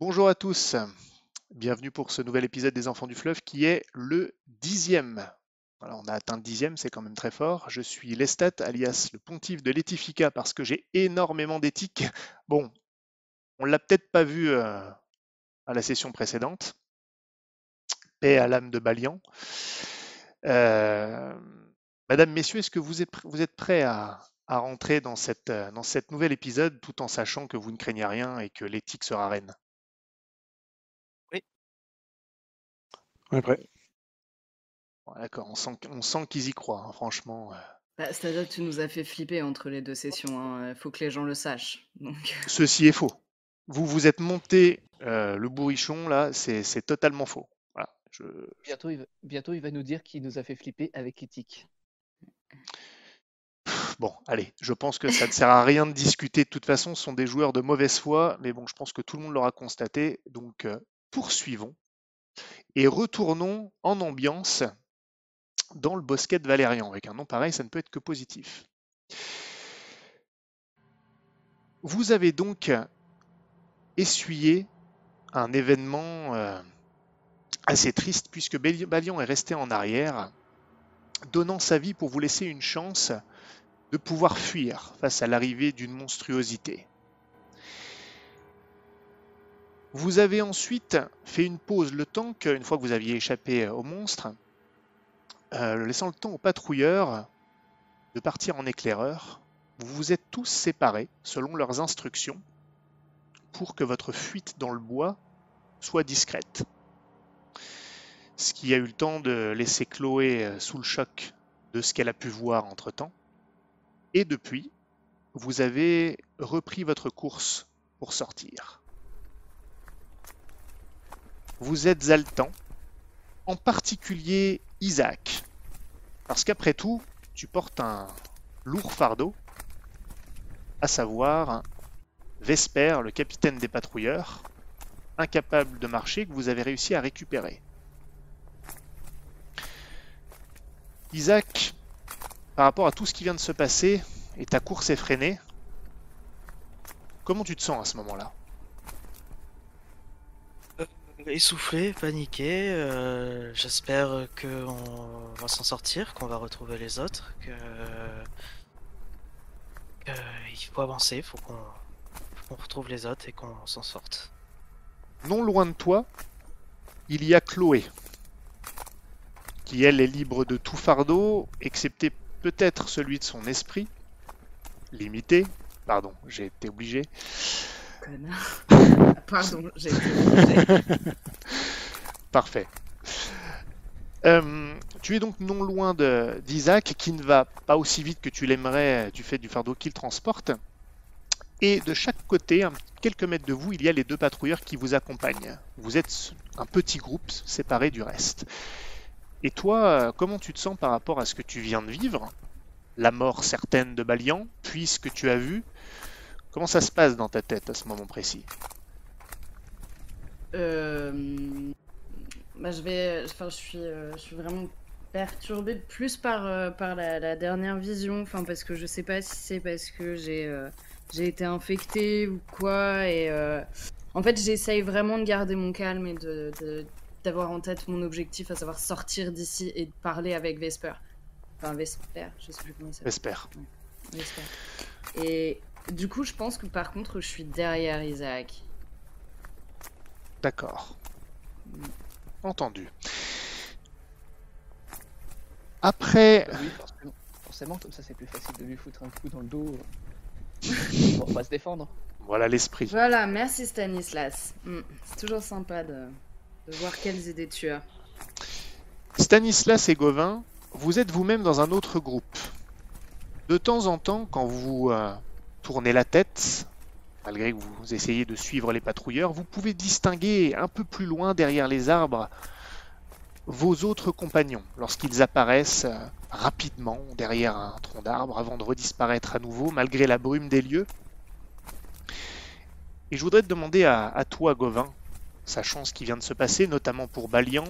Bonjour à tous, bienvenue pour ce nouvel épisode des Enfants du Fleuve qui est le dixième. On a atteint le dixième, c'est quand même très fort. Je suis Lestat, alias le pontife de l'éthifica parce que j'ai énormément d'éthique. Bon, on l'a peut-être pas vu euh, à la session précédente. Paix à l'âme de Balian. Euh, Madame, Messieurs, est-ce que vous êtes, prêts à, rentrer dans, cette, euh, nouvel épisode tout en sachant que vous ne craignez rien et que l'éthique sera reine? On est prêt. Bon, D'accord, on sent, on sent qu'ils y croient, hein, franchement. euh. Bah, C'est-à-dire que tu nous as fait flipper entre les deux sessions. Il faut que les gens le sachent. Donc, Ceci est faux. Vous vous êtes monté euh, le bourrichon, là, c'est c'est totalement faux. Voilà, je, Bientôt il, va, bientôt, il va nous dire qu'il nous a fait flipper avec éthique. Bon, allez, je pense que ça ne sert à rien de discuter. De toute façon, ce sont des joueurs de mauvaise foi, mais bon, je pense que tout le monde l'aura constaté. Donc, euh, poursuivons et retournons en ambiance dans le bosquet de Valérian. Avec un nom pareil, ça ne peut être que positif. Vous avez donc essuyé un événement euh, assez triste puisque Balian est resté en arrière, donnant sa vie pour vous laisser une chance de pouvoir fuir face à l'arrivée d'une monstruosité. Vous avez ensuite fait une pause le temps qu'une fois que vous aviez échappé au monstre, euh, laissant le temps aux patrouilleurs de partir en éclaireur, vous vous êtes tous séparés selon leurs instructions pour que votre fuite dans le bois soit discrète. Ce qui a eu le temps de laisser Chloé euh, sous le choc de ce qu'elle a pu voir entre-temps. Et depuis, vous avez repris votre course pour sortir. Vous êtes haletant, en particulier Isaac, parce qu'après tout, tu portes un lourd fardeau, à savoir Vesper, le capitaine des patrouilleurs, incapable de marcher, que vous avez réussi à récupérer. Isaac, par rapport à tout ce qui vient de se passer et ta course effrénée, comment tu te sens à ce moment-là? Essoufflé, paniqué, euh, j'espère qu'on va s'en sortir, qu'on va retrouver les autres, que... faut avancer, il faut qu'on faut qu'on retrouve les autres et qu'on s'en sorte. Non loin de toi, il y a Chloé, qui elle est libre de tout fardeau, excepté peut-être celui de son esprit, limité. Pardon, j'ai été obligé. Connard. Pardon, j'ai. Parfait. Euh, tu es donc non loin d'Isaac, qui ne va pas aussi vite que tu l'aimerais du fait du fardeau qu'il transporte. Et de chaque côté, à quelques mètres de vous, il y a les deux patrouilleurs qui vous accompagnent. Vous êtes un petit groupe séparé du reste. Et toi, euh, comment tu te sens par rapport à ce que tu viens de vivre? La mort certaine de Balian, puis ce que tu as vu? Comment ça se passe dans ta tête à ce moment précis? Euh, bah, je vais, enfin, je suis, euh, je suis vraiment perturbée plus par, euh, par la, la dernière vision, enfin, parce que je sais pas si c'est parce que j'ai, euh, j'ai été infectée ou quoi, et en fait, j'essaye vraiment de garder mon calme et de, d'avoir en tête mon objectif, à savoir sortir d'ici et de parler avec Vesper. Enfin, Vesper, je sais plus comment il s'appelle. J'espère. Vesper. Et du coup, je pense que par contre, je suis derrière Isaac. D'accord. Entendu. Après, Bah oui, forcément, forcément, comme ça c'est plus facile de lui foutre un coup dans le dos. Bon, on va se défendre. voilà l'esprit. Voilà, merci Stanislas. Hmm, C'est toujours sympa de, de voir quelles idées tu as. Stanislas et Gauvin, vous êtes vous-même dans un autre groupe. De temps en temps, quand vous euh, tournez la tête, malgré que vous essayez de suivre les patrouilleurs, vous pouvez distinguer un peu plus loin derrière les arbres vos autres compagnons lorsqu'ils apparaissent euh, rapidement derrière un tronc d'arbre avant de redisparaître à nouveau malgré la brume des lieux. Et je voudrais te demander à, à toi, Gauvin, sachant ce qui vient de se passer, notamment pour Balian,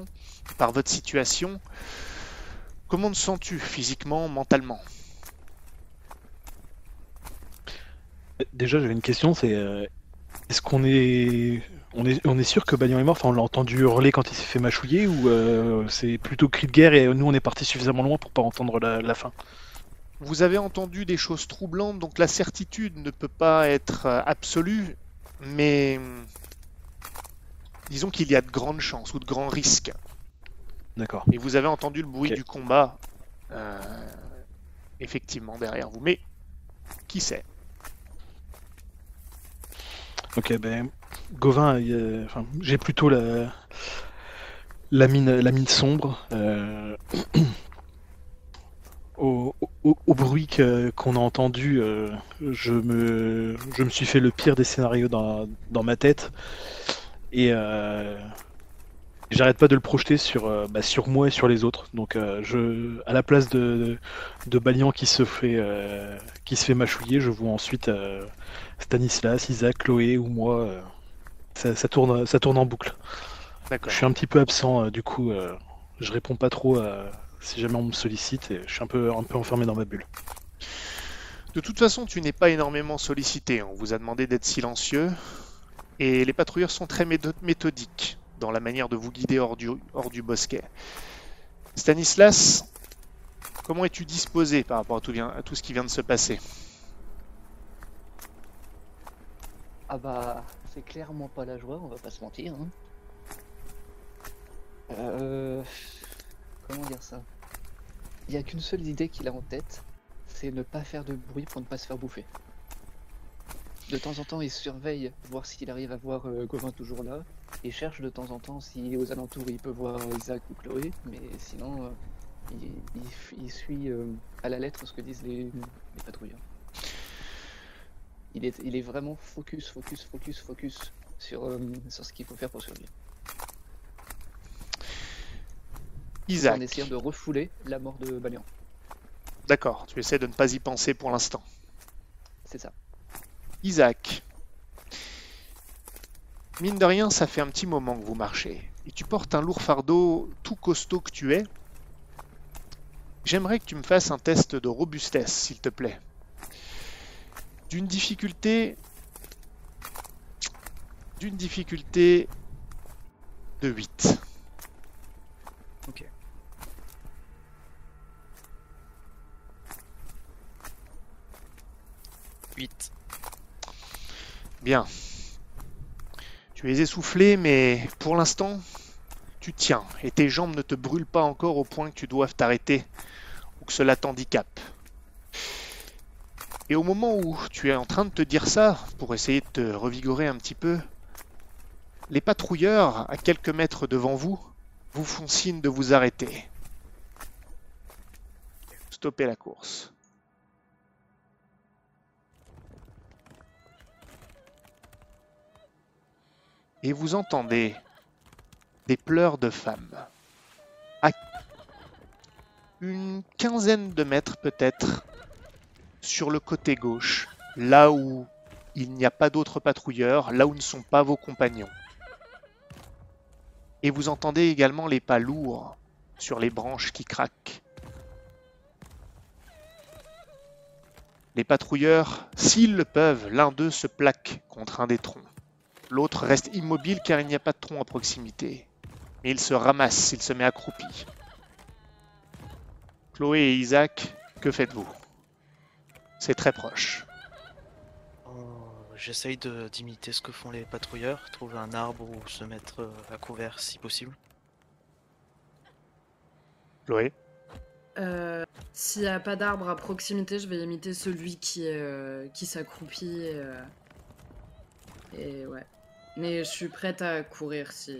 par votre situation, comment te sens-tu physiquement, mentalement? Déjà, j'avais une question, c'est euh, est-ce qu'on est On est, on est sûr que Bagnon est mort, enfin, on l'a entendu hurler quand il s'est fait mâchouiller, ou euh, c'est plutôt cri de guerre et nous on est parti suffisamment loin pour pas entendre la, la fin? Vous avez entendu des choses troublantes, donc la certitude ne peut pas être euh, absolue, mais hum, disons qu'il y a de grandes chances ou de grands risques. D'accord. Et vous avez entendu le bruit du combat, euh, effectivement, derrière vous. Mais qui sait? Ok, ben, Gauvin, j'ai plutôt la, la, mine, la mine sombre. euh, Au, au- bruit qu'on a entendu, euh, je, me, je me suis fait le pire des scénarios dans, dans ma tête. Et euh, j'arrête pas de le projeter sur, bah, sur moi et sur les autres. Donc, je, à la place de, de Balian qui se fait, qui se fait mâchouiller, je vois ensuite Stanislas, Isaac, Chloé ou moi. euh, ça, ça tourne, ça tourne en boucle. D'accord. Je suis un petit peu absent, euh, du coup, euh, je réponds pas trop si jamais on me sollicite et je suis un peu, un peu enfermé dans ma bulle. De toute façon, tu n'es pas énormément sollicité. On vous a demandé d'être silencieux. Et les patrouilleurs sont très métho- méthodiques dans la manière de vous guider hors du, hors du bosquet. Stanislas, comment es-tu disposé par rapport à tout, vient- à tout ce qui vient de se passer? Ah bah, c'est clairement pas la joie, on va pas se mentir. hein. Euh... Comment dire ça? Il y a qu'une seule idée qu'il a en tête, c'est ne pas faire de bruit pour ne pas se faire bouffer. De temps en temps, il surveille, voir s'il arrive à voir euh, Gauvin toujours là, et cherche de temps en temps si aux alentours il peut voir Isaac ou Chloé, mais sinon, euh, il, suit euh, à la lettre ce que disent les, les patrouilleurs. Il est, il est vraiment focus, focus, focus, focus sur, euh, sur ce qu'il faut faire pour survivre. En Isaac, essayant de refouler la mort de Balian. d'accord, tu essaies de ne pas y penser pour l'instant. C'est ça. Isaac, mine de rien, ça fait un petit moment que vous marchez. Et tu portes un lourd fardeau tout costaud que tu es. J'aimerais que tu me fasses un test de robustesse, s'il te plaît. D'une difficulté... D'une difficulté de 8. Ok. Huit. Bien. Tu es essoufflé, mais pour l'instant, tu tiens et tes jambes ne te brûlent pas encore au point que tu doives t'arrêter ou que cela t'handicape. Et au moment où tu es en train de te dire ça, pour essayer de te revigorer un petit peu, les patrouilleurs, à quelques mètres devant vous, vous font signe de vous arrêter. Stoppez la course. et vous entendez des pleurs de femmes. À une quinzaine de mètres peut-être sur le côté gauche, là où il n'y a pas d'autres patrouilleurs, là où ne sont pas vos compagnons. Et vous entendez également les pas lourds sur les branches qui craquent. Les patrouilleurs, s'ils le peuvent, l'un d'eux se plaque contre un des troncs. L'autre reste immobile car il n'y a pas de tronc à proximité. Mais il se ramasse, il se met accroupi. Chloé et Isaac, que faites-vous? C'est très proche. Euh, J'essaye de- d'imiter ce que font les patrouilleurs, trouver un arbre ou se mettre euh, à couvert si possible. Chloé Euh, S'il n'y a pas d'arbre à proximité, je vais imiter celui qui, euh, qui s'accroupit. euh, Et ouais. Mais je suis prête à courir si.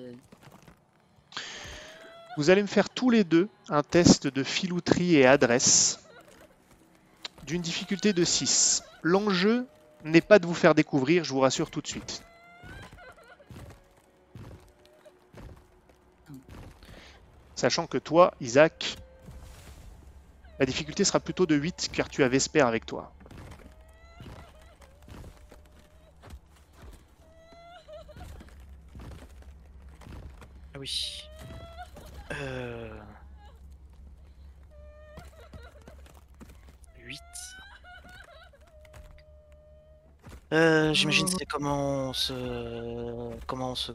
Vous allez me faire tous les deux un test de filouterie et adresse d'une difficulté de 6. L'enjeu n'est pas de vous faire découvrir, je vous rassure tout de suite. Sachant que toi, Isaac, la difficulté sera plutôt de 8 car tu as Vesper avec toi. Ah oui. Euh... 8. Euh, J'imagine Oh. c'est comment on se... Comment on se...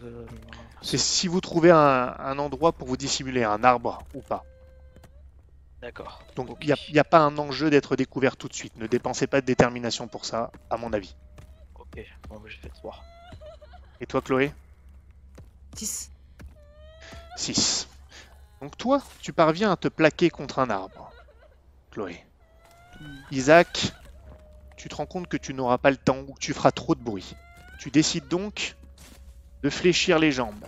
C'est si vous trouvez un, un endroit pour vous dissimuler, un arbre ou pas. D'accord. Donc il n'y a, pas un enjeu d'être découvert tout de suite. Ne dépensez pas de détermination pour ça, à mon avis. Ok, bon bah, j'ai fait 3. Et toi, Chloé? 10. 6. Donc toi, tu parviens à te plaquer contre un arbre. Chloé. Isaac, tu te rends compte que tu n'auras pas le temps ou que tu feras trop de bruit. Tu décides donc de fléchir les jambes.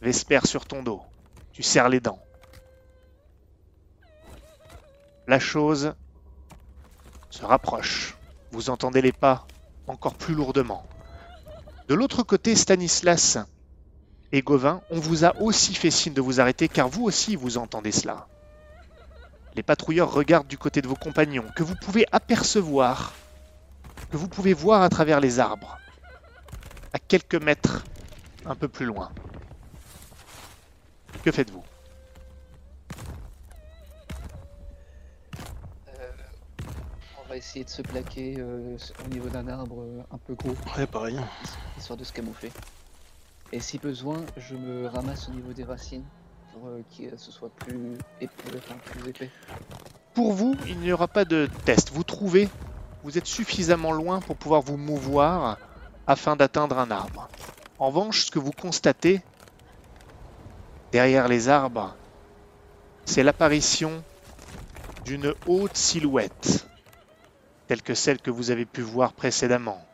Vesper sur ton dos. Tu serres les dents. La chose se rapproche. Vous entendez les pas encore plus lourdement. De l'autre côté, Stanislas et Gauvin, on vous a aussi fait signe de vous arrêter car vous aussi vous entendez cela. Les patrouilleurs regardent du côté de vos compagnons, que vous pouvez apercevoir, que vous pouvez voir à travers les arbres, à quelques mètres un peu plus loin. Que faites-vous? Euh, on va essayer de se plaquer euh, au niveau d'un arbre euh, un peu gros, Ouais, pareil. histoire de se camoufler. Et si besoin, je me ramasse au niveau des racines pour euh, que ce soit plus épais, enfin, plus épais. Pour vous, il n'y aura pas de test. Vous trouvez, vous êtes suffisamment loin pour pouvoir vous mouvoir afin d'atteindre un arbre. En revanche, ce que vous constatez derrière les arbres, c'est l'apparition d'une haute silhouette, telle que celle que vous avez pu voir précédemment.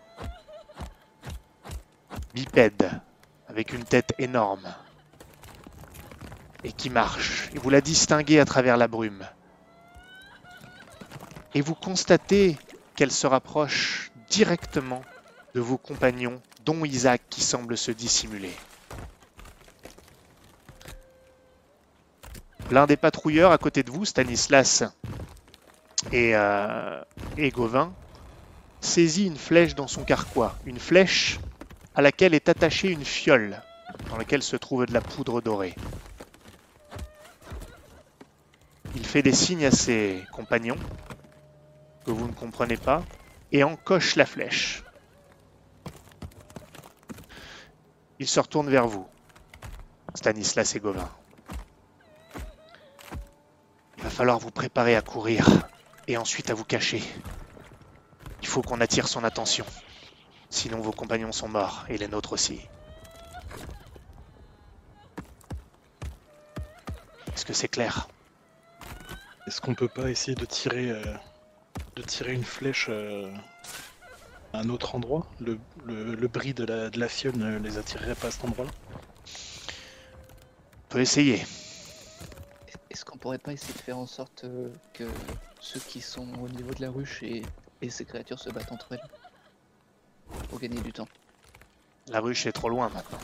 Bipède, avec une tête énorme, et qui marche, et vous la distinguez à travers la brume et vous constatez qu'elle se rapproche directement de vos compagnons, dont Isaac qui semble se dissimuler. L'un des patrouilleurs à côté de vous, Stanislas et, euh, et Gauvin, saisit une flèche dans son carquois, une flèche à laquelle est attachée une fiole dans laquelle se trouve de la poudre dorée. Il fait des signes à ses compagnons vous ne comprenez pas et encoche la flèche. Il se retourne vers vous, Stanislas et Gauvin. Il va falloir vous préparer à courir et ensuite à vous cacher. Il faut qu'on attire son attention. Sinon vos compagnons sont morts et les nôtres aussi. Est-ce que c'est clair? Est-ce qu'on peut pas essayer de tirer, euh, de tirer une flèche euh, à un autre endroit le, le, le bris de la, de la fiole ne les attirerait pas à cet endroit-là On peut essayer. Est-ce qu'on pourrait pas essayer de faire en sorte euh, que ceux qui sont au niveau de la ruche et, et ces créatures se battent entre elles Pour gagner du temps? La ruche est trop loin maintenant.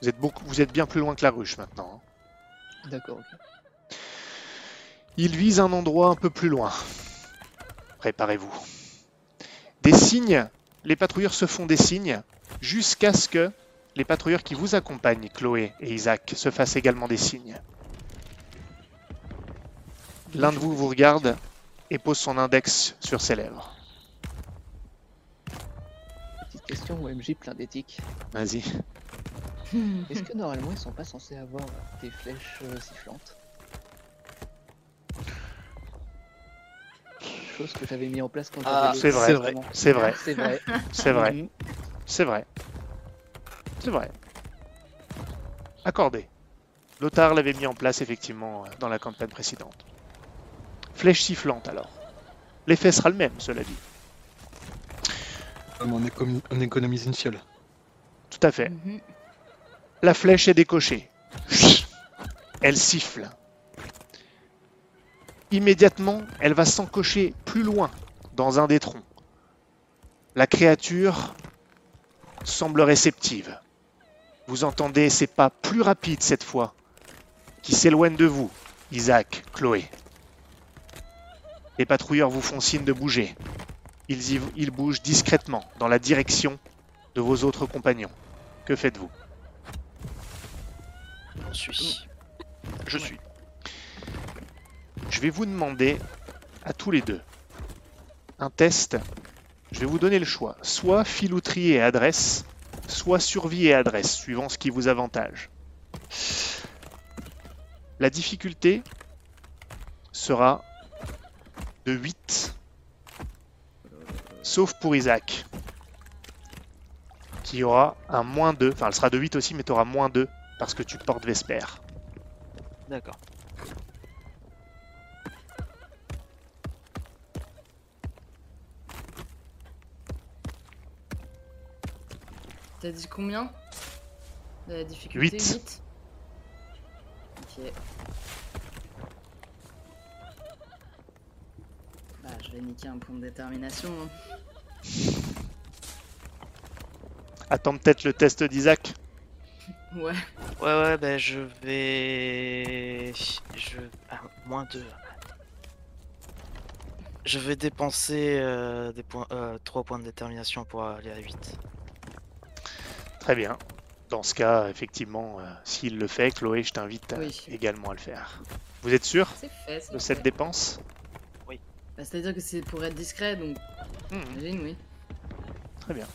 Vous êtes, beaucoup, vous êtes bien plus loin que la ruche maintenant. hein. D'accord, ok. Il vise un endroit un peu plus loin. Préparez-vous. Des signes, les patrouilleurs se font des signes jusqu'à ce que les patrouilleurs qui vous accompagnent, Chloé et Isaac, se fassent également des signes. L'un de vous vous regarde et pose son index sur ses lèvres. Petite question OMJ plein d'éthique. Vas-y. Est-ce que normalement ils sont pas censés avoir des flèches euh, sifflantes? Chose que j'avais mis en place quand Ah, j'avais c'est vrai. C'est vrai. C'est vrai, C'est vrai. c'est vrai, Mhm. c'est vrai. C'est vrai. Accordé. Lothar l'avait mis en place effectivement euh, dans la campagne précédente. Flèche sifflante alors. L'effet sera le même, cela dit. Comme on, économise, on économise une fiole. Tout à fait. Mhm. La flèche est décochée. Elle siffle. Immédiatement, elle va s'encocher plus loin dans un des troncs. La créature semble réceptive. Vous entendez ses pas plus rapides cette fois, qui s'éloignent de vous, Isaac, Chloé. Les patrouilleurs vous font signe de bouger. Ils, y- ils bougent discrètement dans la direction de vos autres compagnons. Que faites-vous? On suit. Je suis. Je vais vous demander à tous les deux un test. Je vais vous donner le choix. Soit filouterie et adresse, soit survie et adresse, suivant ce qui vous avantage. La difficulté sera de 8. Sauf pour Isaac. Qui aura un moins 2. Enfin, elle sera de 8 aussi, mais tu auras moins 2 parce que tu portes Vesper. D'accord. T'as dit combien La difficulté Huit. 8 Ok. Bah, je vais niquer un point de détermination. hein. Attends peut-être le test d'Isaac. Ouais. Ouais, ouais, bah je vais. Je. Ah, moins 2. Je vais dépenser euh, des points, euh, 3 points de détermination pour aller à 8. Très bien. Dans ce cas, effectivement, euh, s'il le fait, Chloé, je t'invite Oui. également à le faire. Vous êtes sûr fait. de fait. cette dépense? Bah, C'est-à-dire que c'est pour être discret, donc Mhm, j'imagine, oui. Très bien.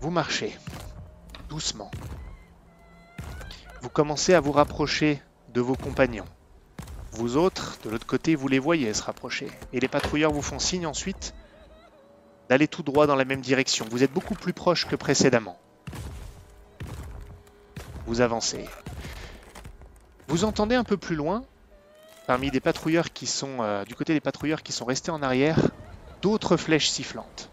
Vous marchez doucement. Vous commencez à vous rapprocher de vos compagnons. Vous autres, de l'autre côté, vous les voyez se rapprocher. Et les patrouilleurs vous font signe ensuite d'aller tout droit dans la même direction. Vous êtes beaucoup plus proche que précédemment. Vous avancez. Vous entendez un peu plus loin, parmi des patrouilleurs qui sont euh, du côté des patrouilleurs qui sont restés en arrière, d'autres flèches sifflantes.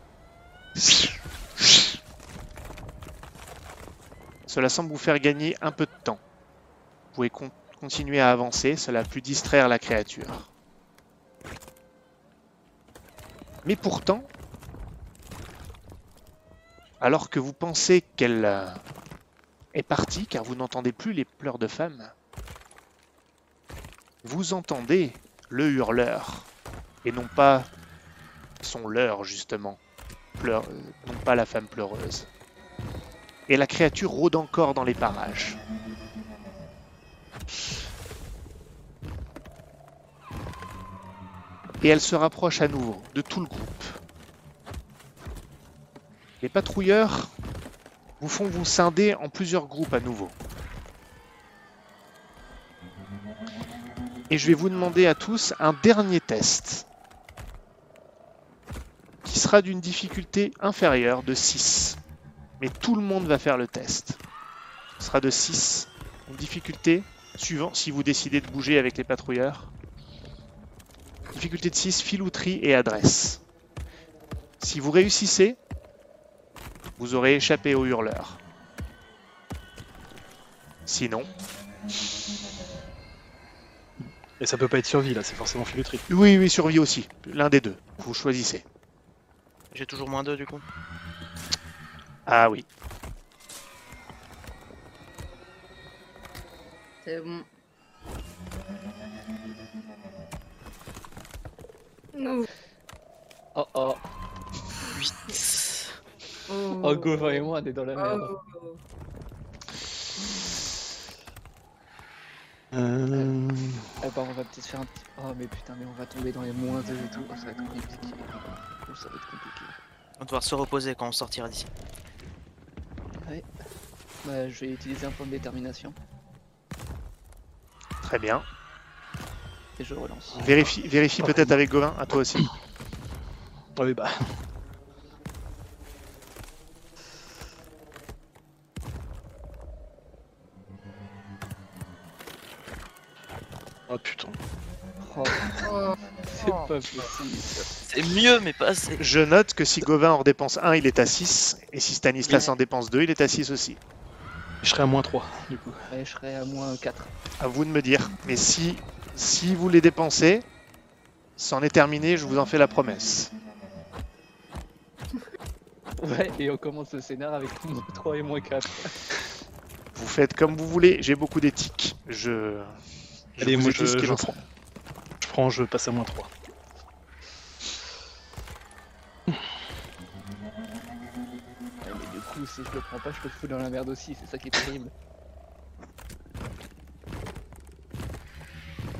Cela semble vous faire gagner un peu de temps. Vous pouvez con- continuer à avancer, cela a pu distraire la créature. Mais pourtant, alors que vous pensez qu'elle euh, est partie, car vous n'entendez plus les pleurs de femmes, vous entendez le hurleur, et non pas son leurre justement, euh, non pas la femme pleureuse. Et la créature rôde encore dans les parages. Et elle se rapproche à nouveau de tout le groupe. Les patrouilleurs vous font vous scinder en plusieurs groupes à nouveau. Et je vais vous demander à tous un dernier test qui sera d'une difficulté inférieure de 6. Mais tout le monde va faire le test. Ce sera de 6. Une difficulté suivant si vous décidez de bouger avec les patrouilleurs. Difficulté de 6, filouterie et adresse. Si vous réussissez, vous aurez échappé au hurleur. Sinon, Et ça peut pas être survie là, c'est forcément filouterie. oui, oui, survie aussi. L'un des deux. Vous choisissez. J'ai toujours moins 2 du coup. Ah oui. C'est bon. Oh, Oh oh, 8. Oh, oh Gauvin et moi on est dans la merde. oh. Euh... Eh ben, on va peut-être faire un petit. Oh mais putain, mais on va tomber dans les moins 2 et tout. Oh, ça va être compliqué. Oh, ça va être compliqué. On va devoir se reposer quand on sortira d'ici. Bah, je vais utiliser un point de détermination Très bien. et je relance. Vérifie, vérifie peut-être avec Gauvin, à toi aussi. Ah oui bah. Oh putain. Oh, c'est pas possible. C'est mieux, mais pas assez. Je note que si Gauvin en dépense 1, il est à 6. Et si Stanislas en dépense 2, il est à 6 aussi. Je serais à moins 3 du coup. Ouais, je serai à moins 4. À vous de me dire. Mais si, si vous les dépensez, c'en est terminé, je vous en fais la promesse. Ouais, et on commence le scénar avec moins 3 et moins 4. Vous faites comme vous voulez, j'ai beaucoup d'éthique. Je. Je Allez, vous moi je, je en prends. Je prends, je passe à moins 3. Ouais, mais du coup, si je le prends pas, je te fous dans la merde aussi, c'est ça qui est terrible.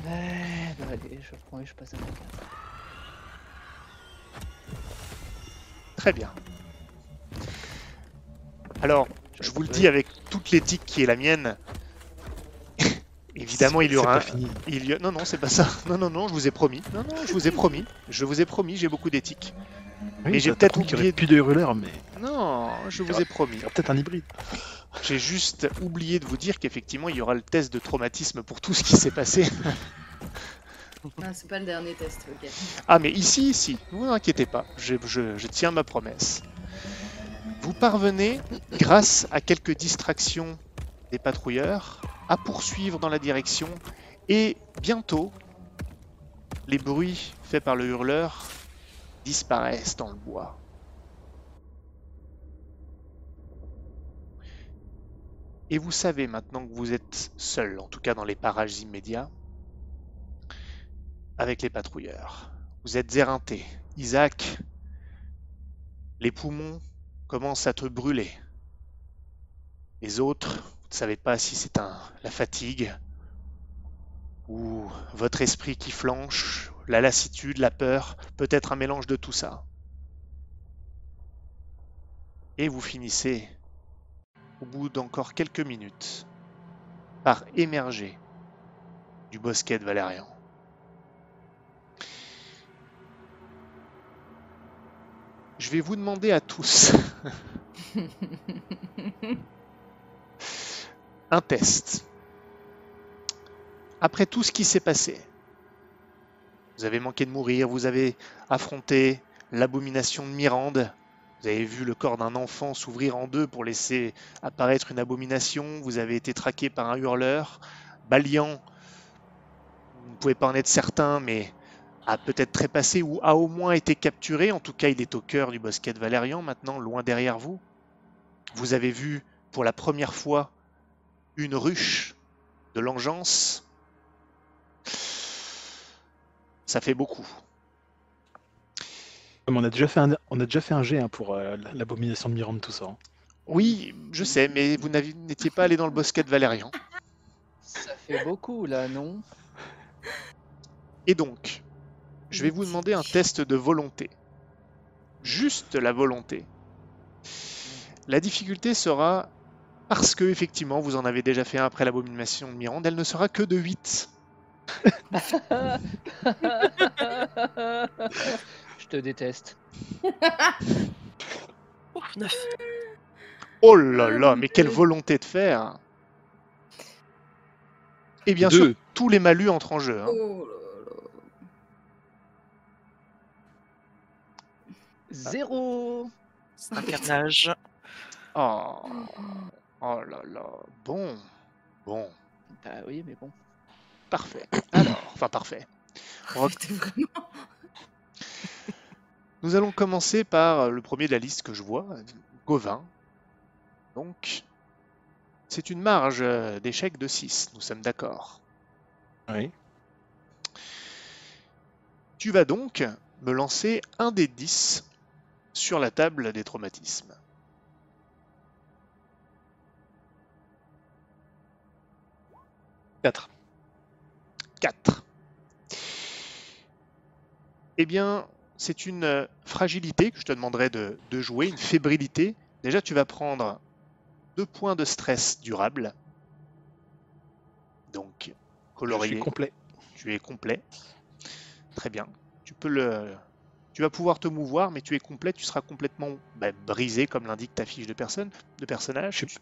Ouais, bah allez, je prends et je passe à la carte. Très bien. Alors, je vous le dis avec toute l'éthique qui est la mienne. Évidemment, il y aura pas un, fini. Il y a... Non, non, c'est pas ça. Non, non, non, je vous ai promis. Non, non, je vous ai promis. Je vous ai promis, j'ai beaucoup d'éthique. Oui, Mais j'ai peut-être oublié plus de hurleurs, mais Non, je vous ai promis. il y aura peut-être un hybride. J'ai juste oublié de vous dire qu'effectivement, il y aura le test de traumatisme pour tout ce qui s'est passé. Ah, c'est pas le dernier test, ok. Ah, mais ici, ici, ne vous inquiétez pas, je, je- je tiens ma promesse. Vous parvenez, grâce à quelques distractions des patrouilleurs, à poursuivre dans la direction et bientôt, les bruits faits par le hurleur disparaissent dans le bois. Et vous savez maintenant que vous êtes seul, en tout cas dans les parages immédiats, avec les patrouilleurs. Vous êtes éreinté. Isaac, les poumons commencent à te brûler. Les autres, ne savez pas si c'est un, la fatigue ou votre esprit qui flanche, la lassitude, la peur, peut-être un mélange de tout ça. Et vous finissez, au bout d'encore quelques minutes, par émerger du bosquet de Valérian. Je vais vous demander à tous un test. Après tout ce qui s'est passé, vous avez manqué de mourir, vous avez affronté l'abomination de Mirande, vous avez vu le corps d'un enfant s'ouvrir en deux pour laisser apparaître une abomination, vous avez été traqué par un hurleur, Balian, vous ne pouvez pas en être certain, mais a peut-être trépassé ou a au moins été capturé. En tout cas, il est au cœur du bosquet de Valérian, maintenant loin derrière vous. Vous avez vu pour la première fois une ruche de l'engeance. Ça fait beaucoup. On a déjà fait un, on a déjà fait un jet hein, pour euh, l'abomination de Mirande, tout ça. hein. Oui, je sais, mais vous n'étiez pas allé dans le bosquet de Valérian. Ça fait beaucoup là, non? Et donc, je vais vous demander un test de volonté. Juste la volonté. La difficulté sera, parce que effectivement vous en avez déjà fait un après l'abomination de Mirande, elle ne sera que de 8. Je te déteste. Ouf, neuf. Oh là là, mais quelle volonté de faire Et bien sûr, tous les malus entrent en jeu. hein. Oh là là. Zéro C'est un carnage. Oh, oh là là, bon, bon, Bah oui, mais bon. parfait. Alors, enfin parfait. On va- C'était vraiment. Nous allons commencer par le premier de la liste que je vois, Gauvin. Donc, c'est une marge euh, d'échec de 6, nous sommes d'accord. Oui. Tu vas donc me lancer un des 10 sur la table des traumatismes. Quatre. 4. Eh bien, c'est une euh, fragilité que je te demanderai de, de jouer, une fébrilité. Déjà, tu vas prendre deux points de stress durable. Donc, Je suis colorié, complet. tu es complet. Très bien. Tu peux le. Tu vas pouvoir te mouvoir, mais tu es complet, tu seras complètement bah, brisé, comme l'indique ta fiche de personne, de personnage. Je Je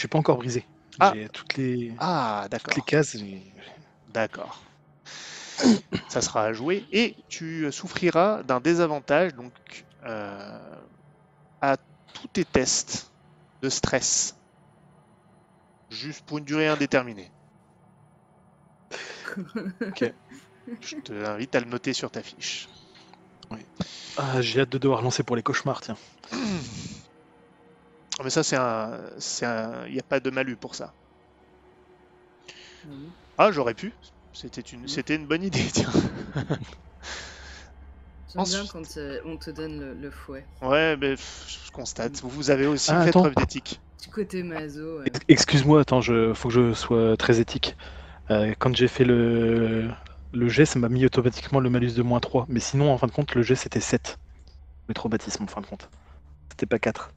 suis pas encore brisé. Ah. J'ai toutes les, Ah, d'accord. toutes les cases. D'accord. Ça sera à jouer. Et tu souffriras d'un désavantage donc euh, à tous tes tests de stress. Juste pour une durée indéterminée. Ok. Je t'invite à le noter sur ta fiche. Ah, j'ai hâte de devoir lancer pour les cauchemars, tiens. Ah, Mais ça, c'est un. c'est un- Il n'y a pas de malus pour ça. Oui. Ah, j'aurais pu. C'était une, c'était une bonne idée, tiens. J'aime bien quand euh, on te donne le, le fouet. Ouais, mais pff, je constate. Vous avez aussi Ah, fait attends. preuve d'éthique. Du côté maso. ouais. Ex- Excuse-moi, attends, je... faut que je sois très éthique. Euh, quand j'ai fait le... le jet, ça m'a mis automatiquement le malus de moins 3. Mais sinon, en fin de compte, le jet, c'était 7. Le traumatisme, en fin de compte. C'était pas 4.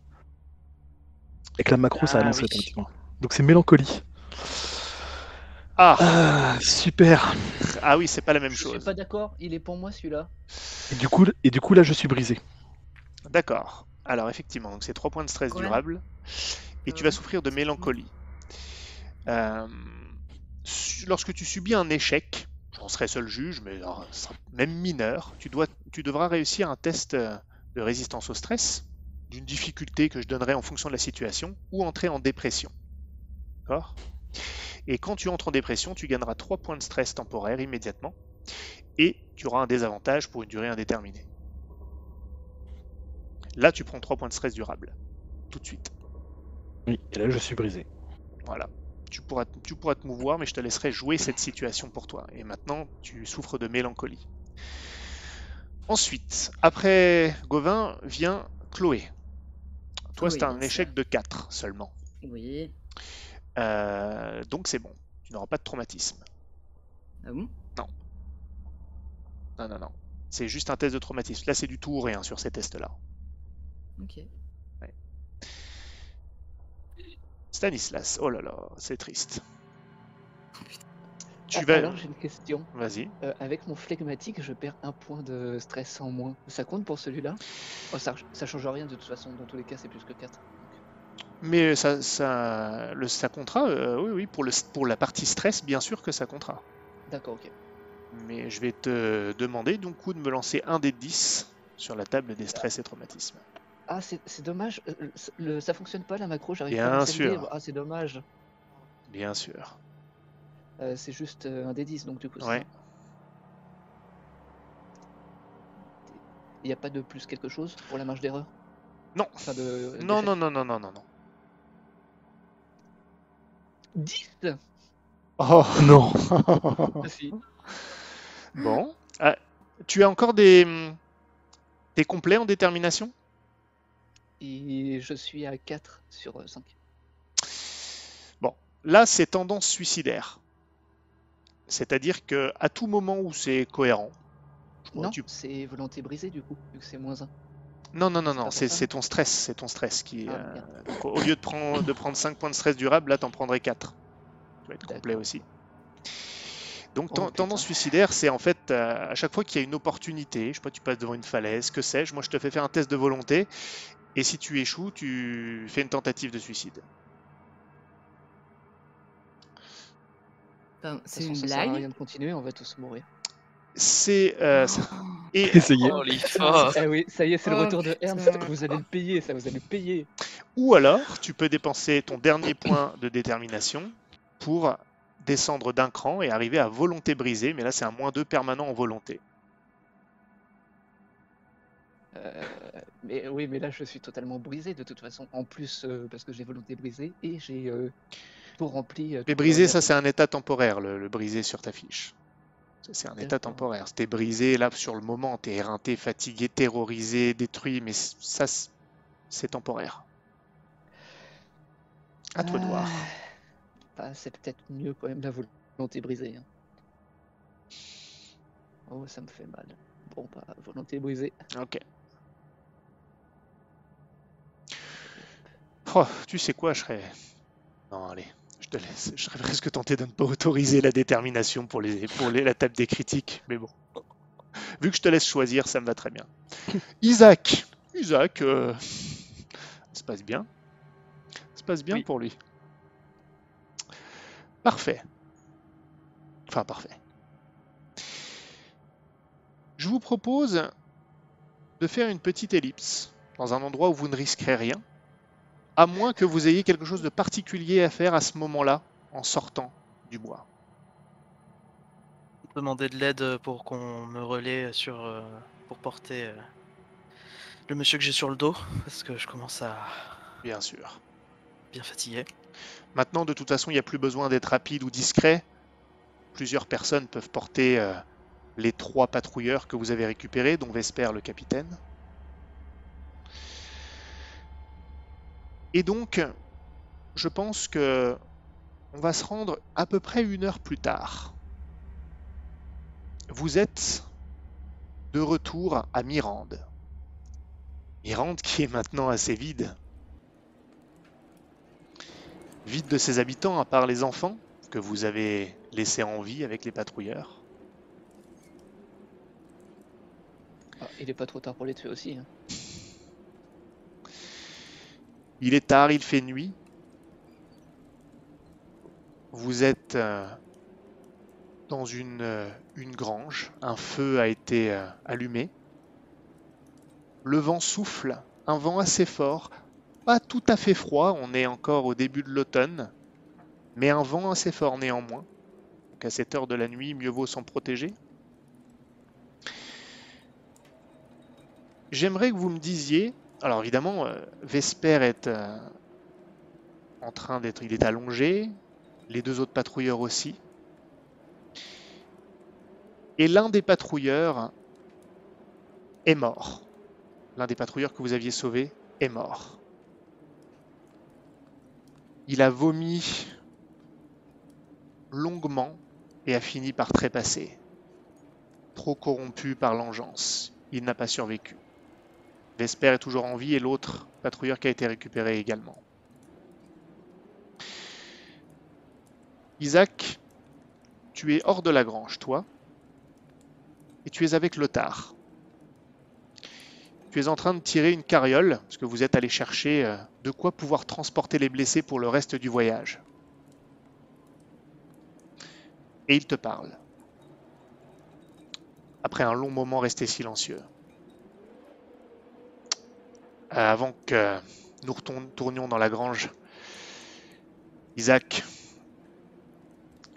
Avec la macro, ça a Ah, lancé oui. automatiquement. Donc c'est mélancolie. Ah, Ah, super. ah oui, c'est pas la même Je suis chose. pas d'accord, il est pour moi celui-là. Et du coup, et du coup là, je suis brisé. D'accord. Alors effectivement, donc c'est 3 points de stress Ouais. durable. Et tu vas souffrir de mélancolie. Euh, lorsque tu subis un échec, j'en serai seul juge, mais alors, sera même mineur, tu, dois, tu devras réussir un test euh, de résistance au stress, d'une difficulté que je donnerai en fonction de la situation, ou entrer en dépression. D'accord? Et quand tu entres en dépression, tu gagneras 3 points de stress temporaire immédiatement, et tu auras un désavantage pour une durée indéterminée. Là, tu prends 3 points de stress durable, tout de suite. Oui, et là, je suis brisé. Voilà. Tu pourras, tu pourras te mouvoir, mais je te laisserai jouer cette situation pour toi. Et maintenant, tu souffres de mélancolie. Ensuite, après Gauvin, vient Chloé. Toi, c'est un échec de 4 seulement. Oui. Euh, donc c'est bon. Tu n'auras pas de traumatisme. Ah bon? Non, non, non. C'est juste un test de traumatisme. Là, c'est du tout ou rien sur ces tests-là. Ok. Stanislas, oh là là, c'est triste. Tu Ah, vas... Alors j'ai une question. Vas-y. Euh, avec mon flegmatique, je perds un point de stress en moins. Ça compte pour celui-là? Oh, ça, ça change rien de toute façon, dans tous les cas c'est plus que 4. Mais ça, ça, le, ça comptera, euh, oui, oui, pour, le, pour la partie stress, bien sûr que ça comptera. D'accord, ok. Mais je vais te demander donc coup de me lancer un des 10 sur la table des stress et traumatismes. Ah c'est c'est dommage, euh, le- le- ça fonctionne pas la macro, j'arrive Bien pas à le sûr. Ah c'est dommage. Bien sûr. Euh, c'est juste euh, un des 10 donc du coup c'est Ouais. Il n'y a pas de plus quelque chose pour la marge d'erreur? Non. Enfin de. Non, d'échec non, non, non, non, non, non. 10 Oh Non. Si. Bon. Ah, tu as encore des, hum, des complets en détermination? Et je suis à 4 sur 5. Là, c'est tendance suicidaire. C'est-à-dire que à tout moment où c'est cohérent, Non, tu- c'est volonté brisée du coup, vu que c'est moins 1. non, non, non, c'est non, c'est ton stress, c'est ton stress qui. Ah, euh, donc, au lieu de prendre, de prendre 5 points de stress durable, là, t'en prendrais 4. Tu vas être complet aussi. Donc, Oh, tendance suicidaire, c'est en fait euh, à chaque fois qu'il y a une opportunité, je sais pas, tu passes devant une falaise, que sais-je, moi je te fais faire un test de volonté, et si tu échoues, tu fais une tentative de suicide. Enfin, c'est une ça sert à blague. rien de continuer, on va tous mourir. C'est. euh, c'est- et, Essayez. Oh, Eh oui, ça y est, c'est le Oh, retour de. Ernst. Vous allez le payer, ça, vous allez le payer. Ou alors, tu peux dépenser ton dernier point de détermination pour descendre d'un cran et arriver à volonté brisée, mais là c'est un moins 2 permanent en volonté. Euh, mais oui, mais là, je suis totalement brisé de toute façon. En plus, euh, parce que j'ai volonté brisée et j'ai euh, tout rempli. euh, Mais la- ça c'est un état temporaire, le, le brisé sur ta fiche. C'est un état temporaire. T'es brisé là sur le moment, t'es éreinté, fatigué, terrorisé, détruit, mais ça c'est temporaire. À toi de voir. Ah, bah, c'est peut-être mieux quand même la volonté brisée. hein. Oh, ça me fait mal. Bon, bah, volonté brisée. Ok. Oh, tu sais quoi, je serais. Non, allez, te laisse. Je serais presque tenté de ne pas autoriser la détermination pour, les, pour les- la table des critiques, mais bon. Vu que je te laisse choisir, ça me va très bien. Isaac Isaac, euh, ça se passe bien. Ça se passe bien Oui. pour lui. Parfait. Enfin, parfait. Je vous propose de faire une petite ellipse dans un endroit où vous ne risquerez rien, à moins que vous ayez quelque chose de particulier à faire à ce moment-là, en sortant du bois. Demander de l'aide pour qu'on me relaie sur. euh, pour porter euh, le monsieur que j'ai sur le dos, parce que je commence à Bien sûr. bien fatiguer. Maintenant, de toute façon, il n'y a plus besoin d'être rapide ou discret. Plusieurs personnes peuvent porter euh, les trois patrouilleurs que vous avez récupérés, dont Vesper le capitaine. Et donc, je pense que on va se rendre à peu près une heure plus tard. vous êtes de retour à Mirande. Mirande qui est maintenant assez vide. Vide de ses habitants, à part les enfants que vous avez laissés en vie avec les patrouilleurs. Ah, il est pas trop tard pour les tuer aussi. hein. Il est tard, il fait nuit. Vous êtes euh, dans une, euh, une grange. Un feu a été euh, allumé. Le vent souffle, un vent assez fort. Pas tout à fait froid, on est encore au début de l'automne. Mais un vent assez fort néanmoins. Donc à cette heure de la nuit, mieux vaut s'en protéger. J'aimerais que vous me disiez, alors évidemment, euh, Vesper est euh, en train d'être, il est allongé, les deux autres patrouilleurs aussi. Et l'un des patrouilleurs est mort. L'un des patrouilleurs que vous aviez sauvé est mort. Il a vomi longuement et a fini par trépasser. Trop corrompu par l'engeance, il n'a pas survécu. Vesper est toujours en vie et l'autre patrouilleur qui a été récupéré également. Isaac, tu es hors de la grange, toi, et tu es avec Lothar. Tu es en train de tirer une carriole, parce que vous êtes allé chercher euh, de quoi pouvoir transporter les blessés pour le reste du voyage. Et il te parle. Après un long moment resté silencieux. Euh, avant que nous retourn- tournions dans la grange, Isaac,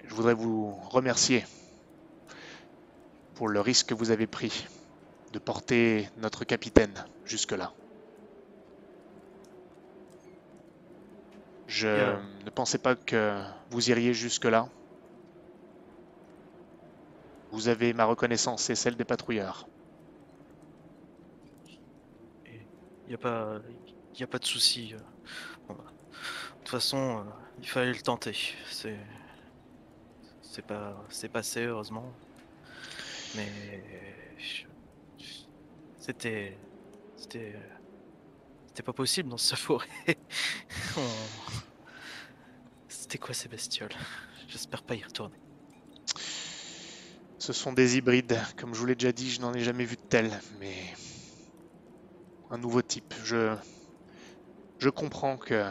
je voudrais vous remercier pour le risque que vous avez pris de porter notre capitaine jusque-là. Je Bien. ne pensais pas que vous iriez jusque-là. Vous avez ma reconnaissance et celle des patrouilleurs. Il n'y a, pas- y pas de souci. euh. Bah, De toute façon, euh, il fallait le tenter. C'est c'est pas c'est passé heureusement. Mais c'était c'était c'était pas possible dans ce forêt. C'était quoi ces bestioles? J'espère pas y retourner. Ce sont des hybrides. Comme je vous l'ai déjà dit, je n'en ai jamais vu de tels, mais un nouveau type. Je, je comprends que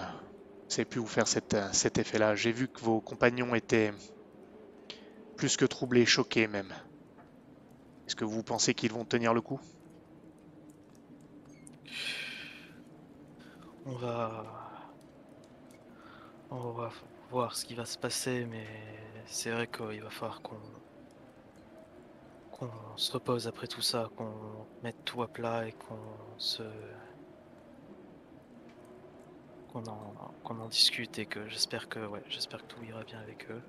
ait pu vous faire cet, cet effet-là. J'ai vu que vos compagnons étaient plus que troublés, choqués même. Est-ce que vous pensez qu'ils vont tenir le coup? On va on va voir ce qui va se passer, mais c'est vrai qu'il va falloir qu'on qu'on se repose après tout ça, qu'on mette tout à plat et qu'on se qu'on en, en discute et que j'espère que ouais, j'espère que tout ira bien avec eux.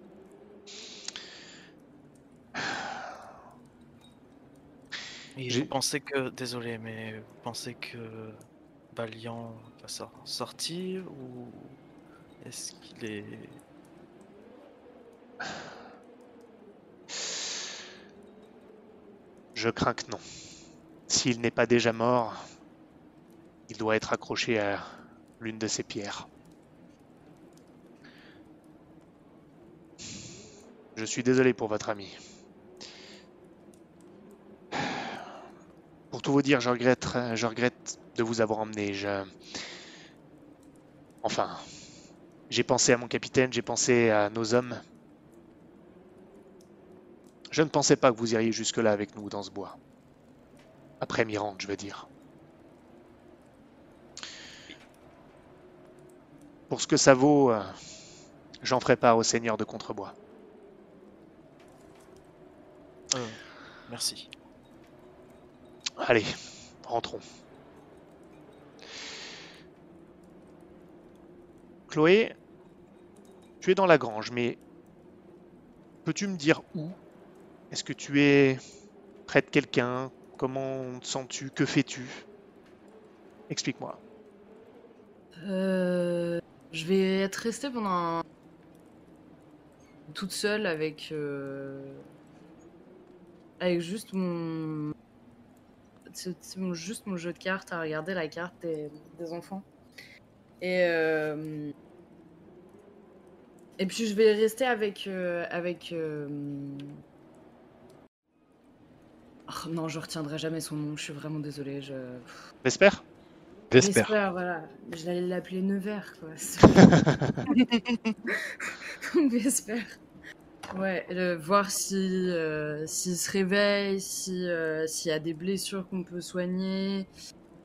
Et vous pensez que désolé, mais vous pensez que Balian va sortir ou est-ce qu'il est Je crains que non. S'il n'est pas déjà mort, il doit être accroché à l'une de ces pierres. Je suis désolé pour votre ami. Pour tout vous dire, je regrette, je regrette de vous avoir emmené. Je... Enfin, j'ai pensé à mon capitaine, j'ai pensé à nos hommes. Je ne pensais pas que vous iriez jusque-là avec nous dans ce bois. Après Mirande, je veux dire. Pour ce que ça vaut, euh, j'en ferai part au seigneur de Contrebois. Euh, merci. Allez, rentrons. Chloé, tu es dans la grange, mais peux-tu me dire où Est-ce que tu es près de quelqu'un? Comment te sens-tu? Que fais-tu? Explique-moi. Euh, je vais être restée pendant un- toute seule avec euh, avec juste mon... c'est- juste mon jeu de cartes à regarder la carte des, enfants. Et, euh, et puis je vais rester avec... avec oh non, je retiendrai jamais son nom, je suis vraiment désolée. Je... Vesper? Vesper. Vesper, voilà. Je l'allais l'appeler Nevers, quoi. Vesper. Ouais, voir si euh, s'il se réveille, si euh, s'il y a des blessures qu'on peut soigner.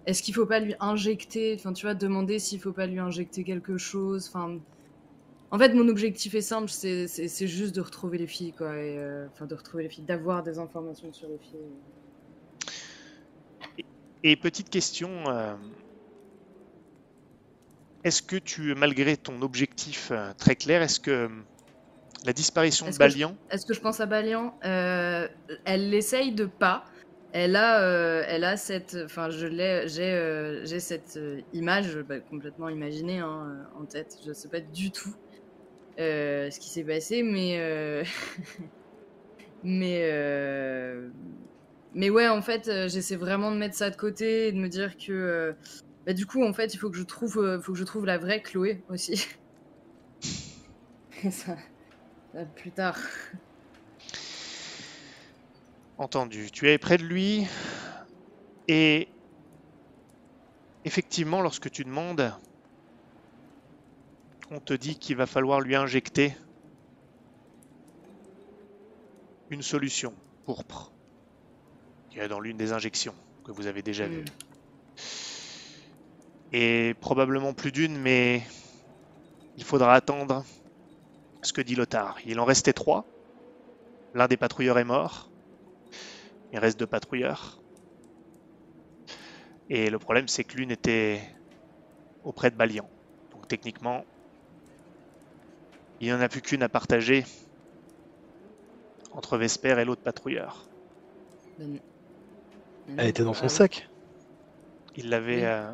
Est-ce qu'il faut pas lui injecter, enfin tu vois, demander s'il faut pas lui injecter quelque chose. Enfin, en fait, mon objectif est simple, c'est juste de retrouver les filles, quoi. et, euh, Enfin, de retrouver les filles, d'avoir des informations sur les filles. Et petite question, euh, est-ce que tu, malgré ton objectif euh, très clair, est-ce que la disparition de Balian, Est-ce que je pense à Balian? Euh, Elle essaye de pas. Elle a, euh, elle a cette, enfin, je l'ai, j'ai, euh, j'ai cette image bah, complètement imaginée hein, en tête. Je sais pas du tout euh, ce qui s'est passé, mais, euh, mais, euh, mais ouais, en fait, j'essaie vraiment de mettre ça de côté et de me dire que, euh, bah, du coup, en fait, il faut que je trouve, euh, faut que je trouve la vraie Chloé aussi. Et ça, ça, plus tard. entendu, tu es près de lui et effectivement, lorsque tu demandes, on te dit qu'il va falloir lui injecter une solution pourpre qu'il y a dans l'une des injections que vous avez déjà vues. Mm. Et probablement plus d'une, mais il faudra attendre ce que dit Lothar. Il en restait trois. L'un des patrouilleurs est mort. Il reste deux patrouilleurs. Et le problème, c'est que l'une était auprès de Balian. Donc techniquement, il n'y en a plus qu'une à entre Vesper et l'autre patrouilleur. Elle était dans son sac. Il l'avait. Oui. euh,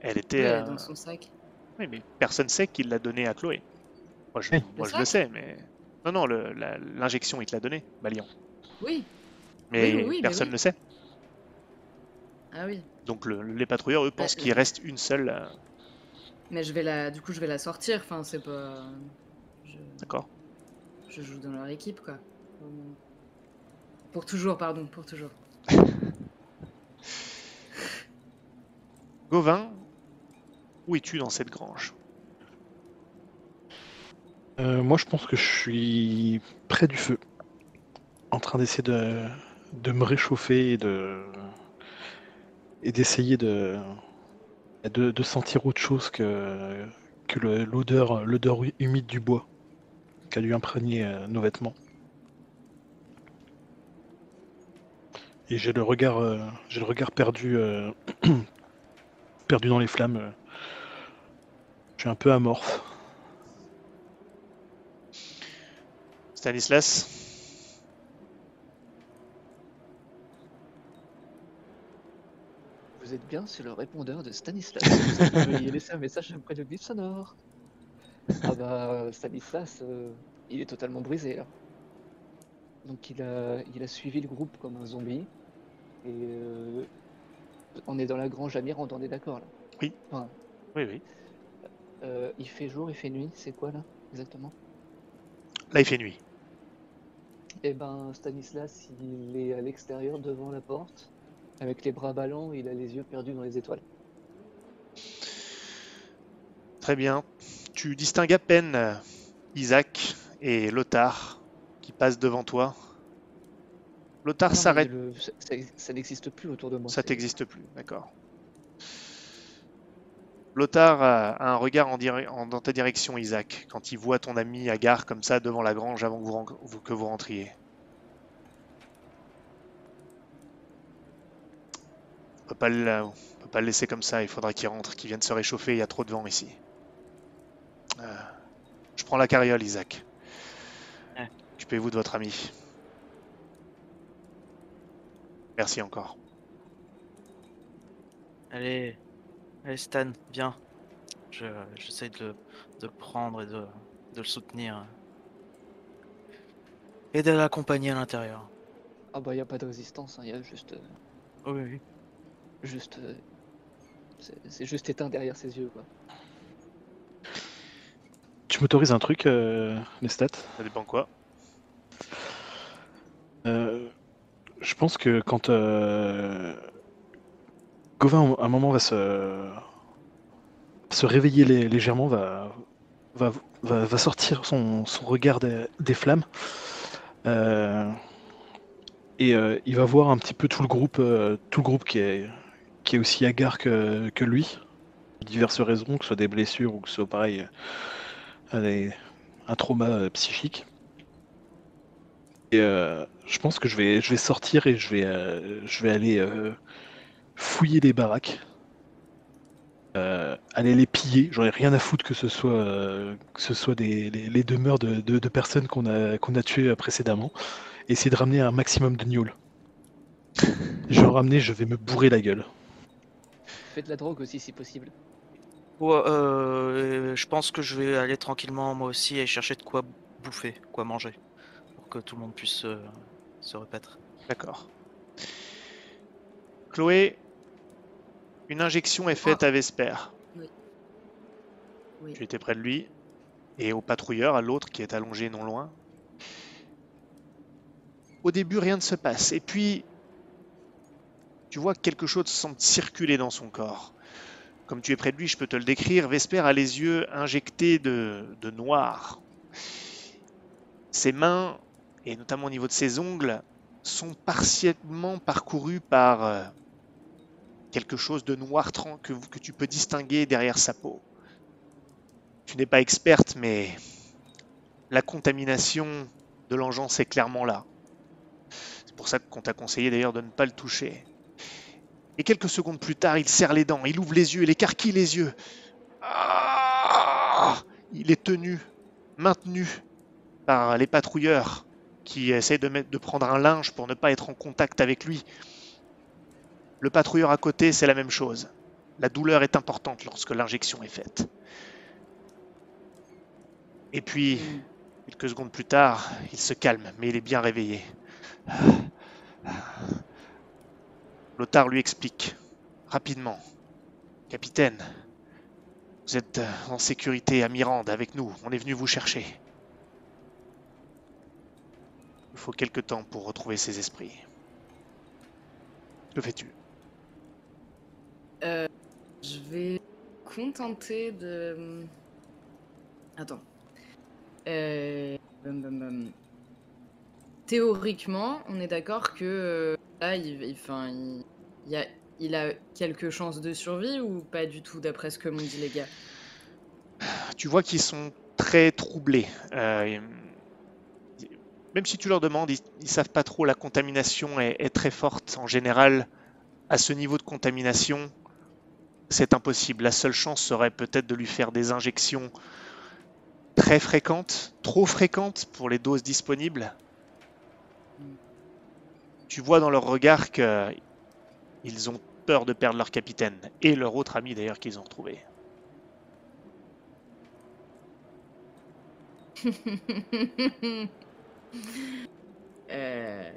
elle était. euh, dans son sac. Oui, mais personne sait qu'il l'a donné à Chloé. Moi, je, Oui. moi, Le je le sac sais, mais. Non, non, l'injection, il te l'a donné, Balian. Oui. Mais Oui, oui, oui, mais personne oui. ne sait. Ah oui. Donc le- les patrouilleurs, eux, pensent Ouais, qu'il euh. reste une seule. euh, Mais je vais la, du coup, je vais la sortir. Enfin, c'est pas. Je, D'accord. je joue dans leur équipe, quoi. Pour toujours, pardon, pour toujours. Gauvin, où es-tu dans cette grange? Euh, moi, je pense que je suis près du feu, en train d'essayer de, de me réchauffer et de et d'essayer de, de de sentir autre chose que que le- l'odeur l'odeur hu- humide du bois qui a dû imprégner euh, nos vêtements. Et j'ai le regard euh, j'ai le regard perdu euh, perdu dans les flammes. Je suis un peu amorphe. Stanislas? Vous êtes bien sur le répondeur de Stanislas. Vous pouvez y laisser un message après le bip sonore. Ah bah, Stanislas, euh, il est totalement brisé là. Donc il a, il a suivi le groupe comme un zombie. Et euh, on est dans la grange à Mirande, on est d'accord là? Oui, oui. Euh, il fait jour, il fait nuit, c'est quoi là exactement? Là, il fait nuit. Eh ben, Stanislas, il est à l'extérieur devant la porte, avec les bras ballants, il a les yeux perdus dans les étoiles. Très bien. Tu distingues à peine euh, Isaac et Lothar qui passent devant toi. Lothar s'arrête. le- ça- ça, ça n'existe plus autour de moi. Ça t'existe plus, d'accord. Lothar a un regard en dire- en- dans ta direction, Isaac, quand il voit ton ami à gare comme ça devant la grange avant que vous, ren- vous- que vous rentriez. On peut pas le, on peut pas le laisser comme ça, il faudra qu'il rentre, qu'il vienne se réchauffer, il y a trop de vent ici. Euh, je prends la carriole, Isaac. Ouais. Occupez-vous de votre ami. Merci encore. Allez, allez Stan, viens. Je, j'essaie de, le- de le prendre et de, de le soutenir. Et de l'accompagner à l'intérieur. Ah bah y a pas de résistance, il y a juste, euh, Oui, oui. juste, euh, c'est c'est juste éteint derrière ses yeux quoi. Tu m'autorises un truc, euh, Lestat Ça dépend quoi. Euh, Je pense que quand euh, Gauvin, à un moment, va se, se réveiller lé- légèrement, va, va, va, va sortir son, son regard des, des flammes. Euh, et il va voir un petit peu tout le groupe, tout le groupe qui est, qui est aussi hagard que, que lui, pour diverses raisons, que ce soit des blessures ou que ce soit pareil, des- un trauma euh, psychique. Et euh, je pense que je vais, je vais sortir et je vais, euh, je vais aller euh, fouiller les baraques. Euh, aller les piller. J'en ai rien à foutre que ce soit, euh, que ce soit des, les, les demeures de, de- de personnes qu'on a, qu'on a tuées précédemment. Essayer de ramener un maximum de gnouls. Je vais en ramener, je vais me bourrer la gueule. Fais de la drogue aussi si possible. Ouais, euh, je pense que je vais aller tranquillement moi aussi et chercher de quoi bouffer, quoi manger, pour que tout le monde puisse euh, se repaître. D'accord. Chloé, une injection est faite à Vesper. Oui. Tu étais près de lui. Et au patrouilleur, à l'autre qui est allongé non loin. Au début, rien ne se passe. Et puis, tu vois que quelque chose semble circuler dans son corps. Comme tu es près de lui, je peux te le décrire. Vesper a les yeux injectés de, noir. Ses mains, et notamment au niveau de ses ongles, sont partiellement parcourus par euh, quelque chose de noir que, que tu peux distinguer derrière sa peau. Tu n'es pas experte, mais la contamination de l'engeance est clairement là. C'est pour ça qu'on t'a conseillé d'ailleurs de ne pas le toucher. Et quelques secondes plus tard, il serre les dents, il ouvre les yeux, il écarquille les yeux. Ah il est tenu, maintenu par les patrouilleurs qui mettre, de prendre un linge pour ne pas être en contact avec lui. Le patrouilleur à côté, c'est la même chose. La douleur est importante lorsque l'injection est faite. Et puis, quelques secondes plus tard, il se calme, mais il est bien réveillé. Lothar lui explique, rapidement. Capitaine, vous êtes en sécurité à Mirande avec nous. On est venu vous chercher. Il faut quelque temps pour retrouver ses esprits. Que fais-tu? Euh, je vais contenter de. Attends. Euh, bum, bum, bum. Théoriquement, on est d'accord que euh, il, a, quelques chances de survie ou pas du tout, d'après ce que m'ont dit les gars? Tu vois qu'ils sont très troublés. Euh, même si tu leur demandes, ils, ils savent pas trop. La contamination est très forte en général. À ce niveau de contamination, c'est impossible. La seule chance serait peut-être de lui faire des injections très fréquentes, trop fréquentes pour les doses disponibles. Tu vois dans leur regard que ils ont peur de perdre leur capitaine et leur autre ami d'ailleurs qu'ils ont retrouvé. Euh,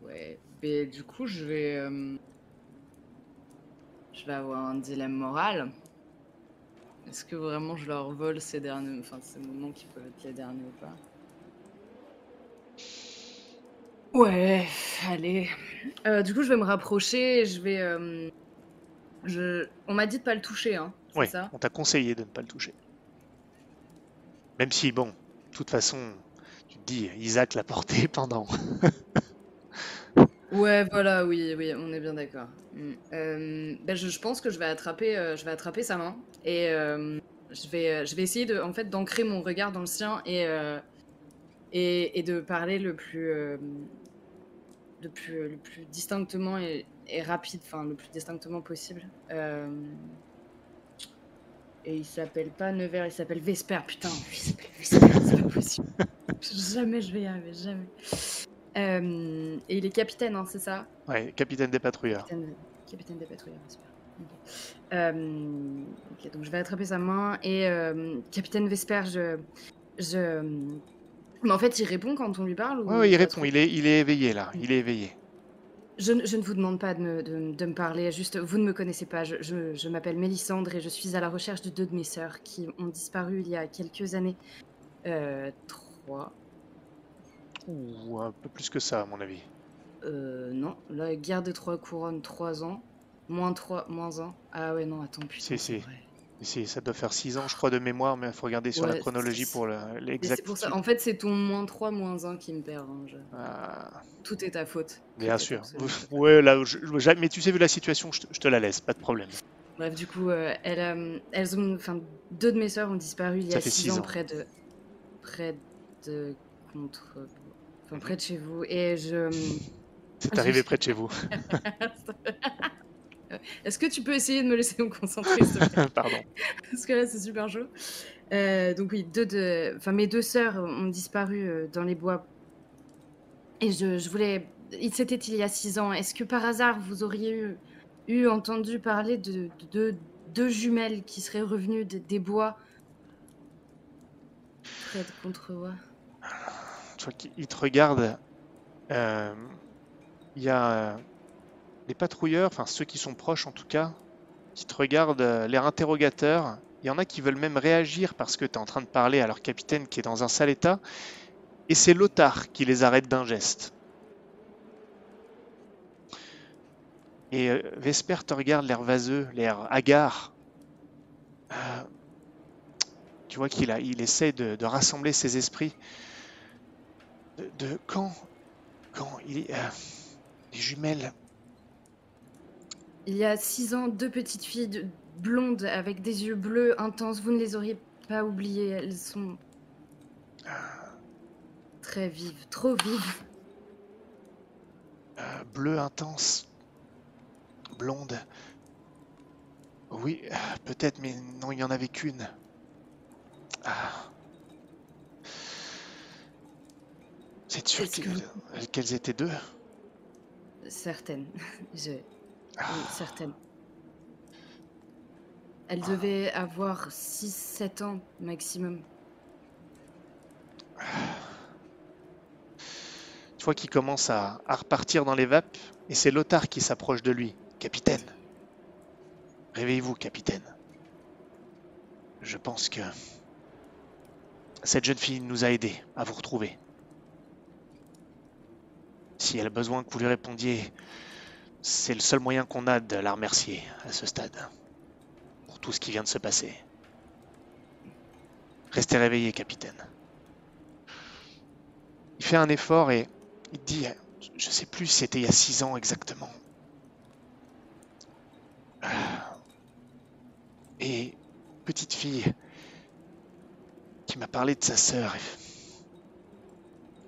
Ouais, mais du coup, je vais. euh, Je vais avoir un dilemme moral. Est-ce que vraiment je leur vole ces derniers. Enfin, ces moments qui peuvent être les derniers ou pas? Ouais, allez. Euh, du coup, je vais me rapprocher et je vais. euh, Je... On m'a dit de pas le toucher, hein. C'est Oui, ça? on t'a conseillé de ne pas le toucher. Même si, bon, de toute façon, tu te dis, Isaac l'a porté pendant. Ouais, voilà, oui, oui, on est bien d'accord. Mm. Euh, ben, je, je pense que je vais attraper, euh, je vais attraper sa main et euh, je vais, je vais essayer de, en fait, d'ancrer mon regard dans le sien et euh, et, et de parler le plus, euh, le plus, le plus distinctement et, et rapide, enfin le plus distinctement possible. Euh, et il s'appelle pas Nevers, il s'appelle Vesper, putain, il s'appelle Vesper, c'est pas possible. jamais je vais y arriver, jamais. Euh, et il est capitaine, hein, c'est ça? Ouais, capitaine des patrouilleurs. Capitaine, capitaine des patrouilleurs, Vesper. Ok. Euh, ok, donc je vais attraper sa main et euh, capitaine Vesper, je, je, Mais en fait, il répond quand on lui parle ou ouais, il répond, il est, il est éveillé là, il est éveillé. Je, ne- je ne vous demande pas de me, de- de me parler, juste vous ne me connaissez pas. Je, je- je m'appelle Mélissandre et je suis à la recherche de deux de mes sœurs qui ont disparu il y a quelques années. Euh, trois. Ou un peu plus que ça, à mon avis. Euh, non, la guerre des trois couronnes, trois ans. Moins trois, moins un. Ah ouais, non, attends, putain. Si, c'est si. vrai. Ça doit faire 6 ans, je crois, de mémoire, mais il faut regarder sur la chronologie pour le- Mais c'est pour ça, l'exactitude. en fait, c'est ton moins 3, moins 1 qui me perd. hein, je- Ah, Tout est ta faute. bien Tout sûr. absolument ta faute. Ouais, là, je- je- mais tu sais, vu la situation, je te, la laisse, pas de problème. Bref, du coup, euh, elle, euh, elles ont, deux de mes sœurs ont disparu il y a fait 6 six ans, ans. près de, près de contre, enfin Mhm. près de chez vous. Et je, C'est arrivé près de chez vous. est-ce que tu peux essayer de me laisser me concentrer, Pardon. Parce que là, c'est super chaud. Euh, donc oui, deux de, enfin mes deux sœurs ont disparu euh, dans les bois. Et je, je voulais, il c'était il y a six ans. Est-ce que par hasard vous auriez eu, eu entendu parler de, de, de deux jumelles qui seraient revenues de- des bois? Tu vois qu'il il te regarde. euh, Il y a euh, les patrouilleurs, enfin ceux qui sont proches en tout cas, qui te regardent, euh, l'air interrogateur. Il y en a qui veulent même réagir parce que tu es en train de parler à leur capitaine qui est dans un sale état. Et c'est Lothar qui les arrête d'un geste. Et euh, Vesper te regarde l'air vaseux, l'air hagard. Euh, tu vois qu'il a, il essaie de, rassembler ses esprits. De, quand Quand il euh, les jumelles. Il y a six ans, deux petites filles de- blondes avec des yeux bleus intenses. Vous ne les auriez pas oubliées. Elles sont très vives, trop vives. euh, bleu intense. Blonde. Oui, peut-être, mais non, il n'y en avait qu'une. Ah. C'est sûr qu'elles étaient deux? Certaines. Je... Ah. Oui, certaines. Elles devaient avoir 6-7 ans maximum. Tu vois qu'il commence à, à repartir dans les vapes, et c'est Lothar qui s'approche de lui. Capitaine, réveillez-vous, capitaine. Je pense que cette jeune fille nous a aidés à vous retrouver. Si elle a besoin que vous lui répondiez, c'est le seul moyen qu'on a de la remercier à ce stade. Pour tout ce qui vient de se passer. Restez réveillé, capitaine. Il fait un effort et il dit, je sais plus si c'était il y a six ans exactement. Ah. Et petite fille qui m'a parlé de sa sœur.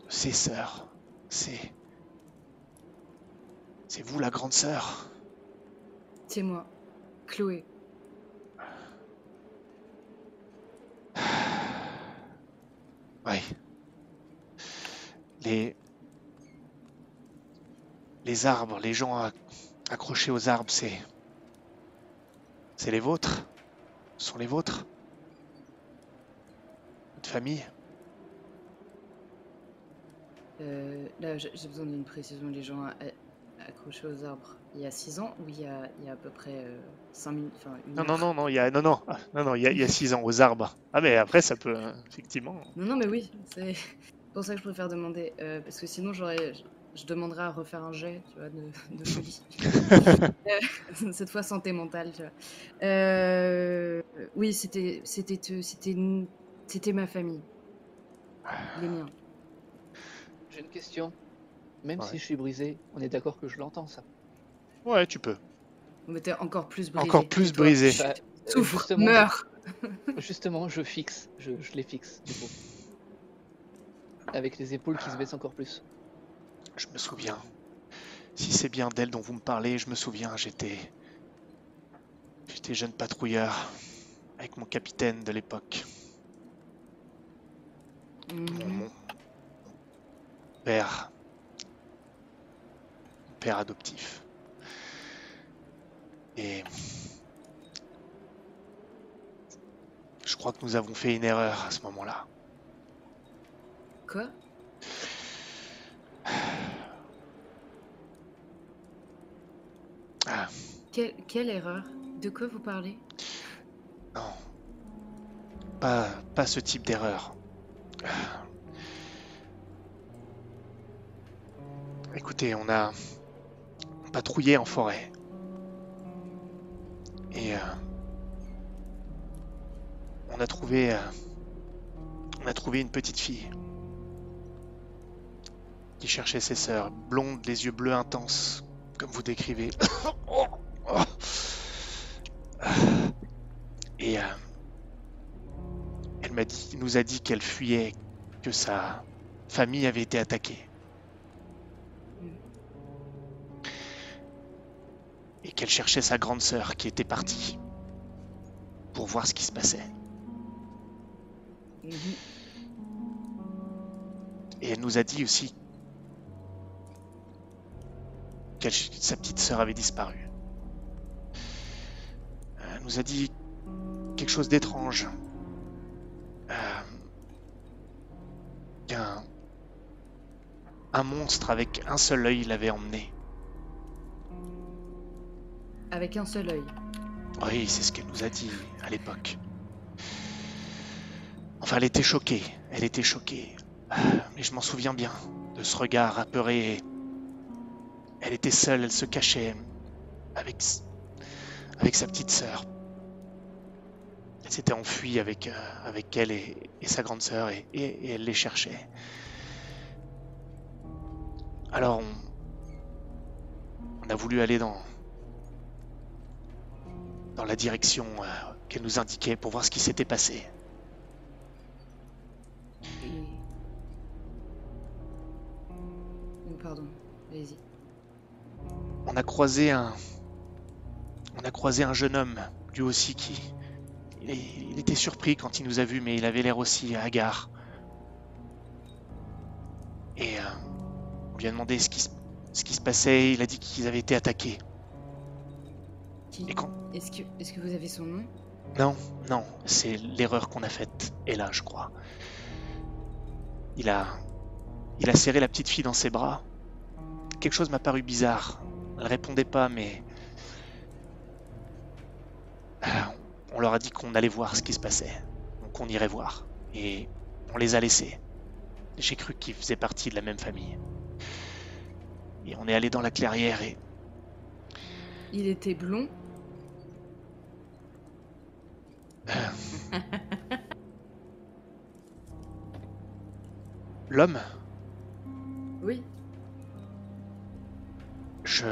Ses sœurs. C'est... C'est vous la grande sœur C'est moi, Chloé. Oui. Les... Les arbres, les gens acc- accrochés aux arbres, c'est... C'est les vôtres? Ce sont les vôtres? Votre famille? Euh, là, j'ai besoin d'une précision. Les gens a- a- accrochés aux arbres. Il y a 6 ans ou il y a, il y a à peu près 5 minutes Enfin, une Non, non, non, non, il y a... Non, non, ah, non, non, il y a, il y a six ans, aux arbres. Ah, mais après, ça peut, euh, effectivement... Non, non, mais oui, c'est pour ça que je préfère demander. euh, parce que sinon, j'aurais, je, demanderais à refaire un jet, tu vois, de, de folie. Euh, Cette fois, santé mentale, tu vois. Euh, oui, c'était, c'était, euh, c'était, une- c'était ma famille, les miens. J'ai une question. Même Ouais. si je suis brisé, on est d'accord que je l'entends ça. Ouais, tu peux. On était encore plus brisé. Encore plus toi, brisé. Bah, Souffre, justement, meurs. Justement, je fixe, je, je les fixe, du coup. Avec les épaules qui se baissent encore plus. Je me souviens. Si c'est bien d'elle dont vous me parlez, je me souviens, j'étais. J'étais jeune patrouilleur avec mon capitaine de l'époque. Mon, Mhm. mon père. Père adoptif. Et. Je crois que nous avons fait une erreur à ce moment-là. Quoi? Ah, quelle, quelle erreur? De quoi vous parlez? Non. Pas, pas ce type d'erreur. Écoutez, on a patrouillé en forêt. Et euh, on a trouvé euh, on a trouvé une petite fille qui cherchait ses sœurs, blonde, les yeux bleus intenses, comme vous décrivez. Et euh, elle m'a dit, nous a dit qu'elle fuyait, que sa famille avait été attaquée. Et qu'elle cherchait sa grande sœur qui était partie pour voir ce qui se passait. Mhm. Et elle nous a dit aussi que sa petite sœur avait disparu. Euh, Elle nous a dit quelque chose d'étrange. Euh, qu'un un monstre avec un seul œil l'avait emmené. Avec un seul œil. Oui, c'est ce qu'elle nous a dit à l'époque. Enfin, elle était choquée. Elle était choquée. Euh, Mais je m'en souviens bien de ce regard apeuré. Elle était seule, elle se cachait avec, avec sa petite sœur. Elle s'était enfuie avec, euh, avec elle et, sa grande sœur et, et- et elle les cherchait. Alors on, on a voulu aller dans, dans la direction euh, qu'elle nous indiquait pour voir ce qui s'était passé. Pardon, allez-y. on a croisé un on a croisé un jeune homme lui aussi qui il, il était surpris quand il nous a vus mais il avait l'air aussi hagard et euh, on lui a demandé ce qui, se- ce qui se passait il a dit qu'ils avaient été attaqués Qui et quand Est-ce que, est-ce que vous avez son nom? Non non c'est l'erreur qu'on a faite et là je crois il a il a serré la petite fille dans ses bras quelque chose m'a paru bizarre elle répondait pas mais Ah, on leur a dit qu'on allait voir ce qui se passait, donc on irait voir. Et on les a laissés. J'ai cru qu'ils faisaient partie de la même famille. Et on est allé dans la clairière et Il était blond l'homme, Oui. je,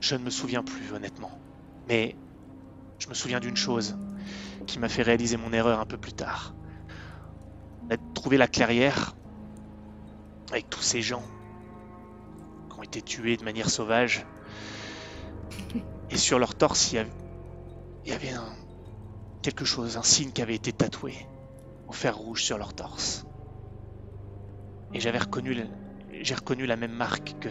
je ne me souviens plus honnêtement. Mais je me souviens d'une chose qui m'a fait réaliser mon erreur un peu plus tard. On a trouvé la clairière avec tous ces gens qui ont été tués de manière sauvage. Et sur leur torse, il y avait, il y avait un, quelque chose, un signe qui avait été tatoué au fer rouge sur leur torse. Et j'avais reconnu, j'ai reconnu la même marque que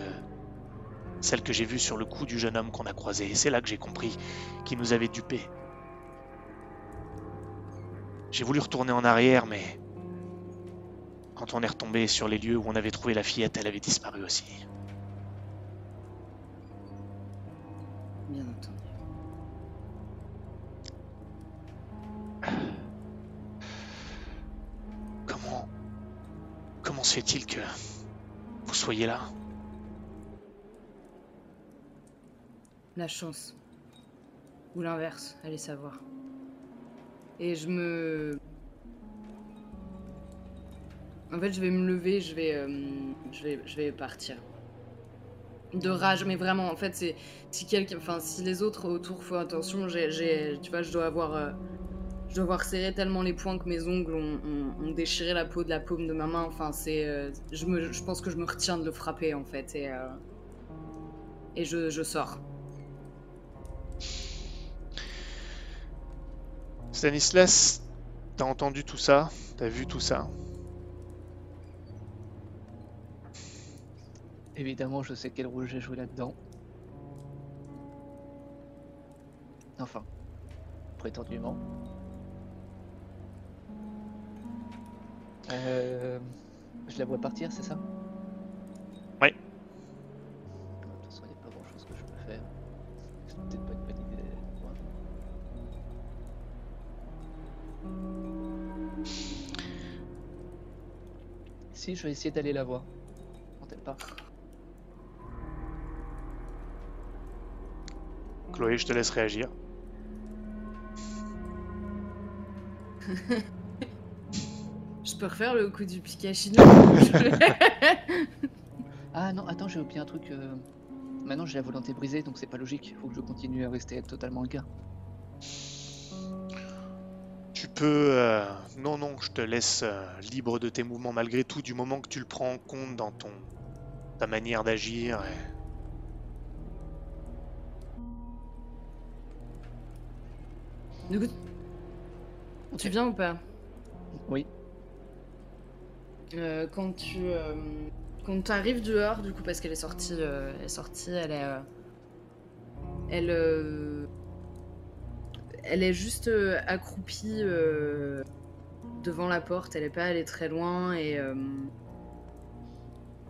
celle que j'ai vue sur le cou du jeune homme qu'on a croisé. Et c'est là que j'ai compris qu'il nous avait dupés. J'ai voulu retourner en arrière, mais quand on est retombé sur les lieux où on avait trouvé la fillette, elle avait disparu aussi. Bien entendu. Se fait-il que vous soyez là? La chance. Ou l'inverse, allez savoir. Et je me... En fait, je vais me lever, je vais, euh, je vais, je vais partir. De rage, mais vraiment, en fait, c'est si quelqu'un, enfin, si les autres autour font attention, j'ai, tu vois, je dois avoir, euh, je dois avoir serré tellement les poings que mes ongles ont, ont- ont déchiré la peau de la paume de ma main. Enfin, c'est, euh, je me, je pense que je me retiens de le frapper, en fait, et euh, et je, je sors. Stanislas, t'as entendu tout ça? T'as vu tout ça? Évidemment, je sais quel rôle j'ai joué là-dedans. Enfin, prétendument. Euh, Je la vois partir, c'est ça Ouais. De toute façon, il n'y a pas grand chose que je peux faire. C'est peut-être pas une bonne idée. Ouais. Si, je vais essayer d'aller la voir. Quand elle part. Chloé, je te laisse réagir. Je peux refaire le coup du Pikachu. Ah non, attends, j'ai oublié un truc. euh, Maintenant, j'ai la volonté brisée, donc c'est pas logique. Faut que je continue à rester totalement le gars. Tu peux... euh, Non, non, je te laisse euh, libre de tes mouvements malgré tout, du moment que tu le prends en compte dans ton... ta manière d'agir. et- du coup, tu viens ou pas? Oui. Euh, quand tu euh, quand arrives dehors du coup parce qu'elle est sortie euh, elle est elle est euh, elle est juste accroupie devant la porte. Elle est pas allée très loin et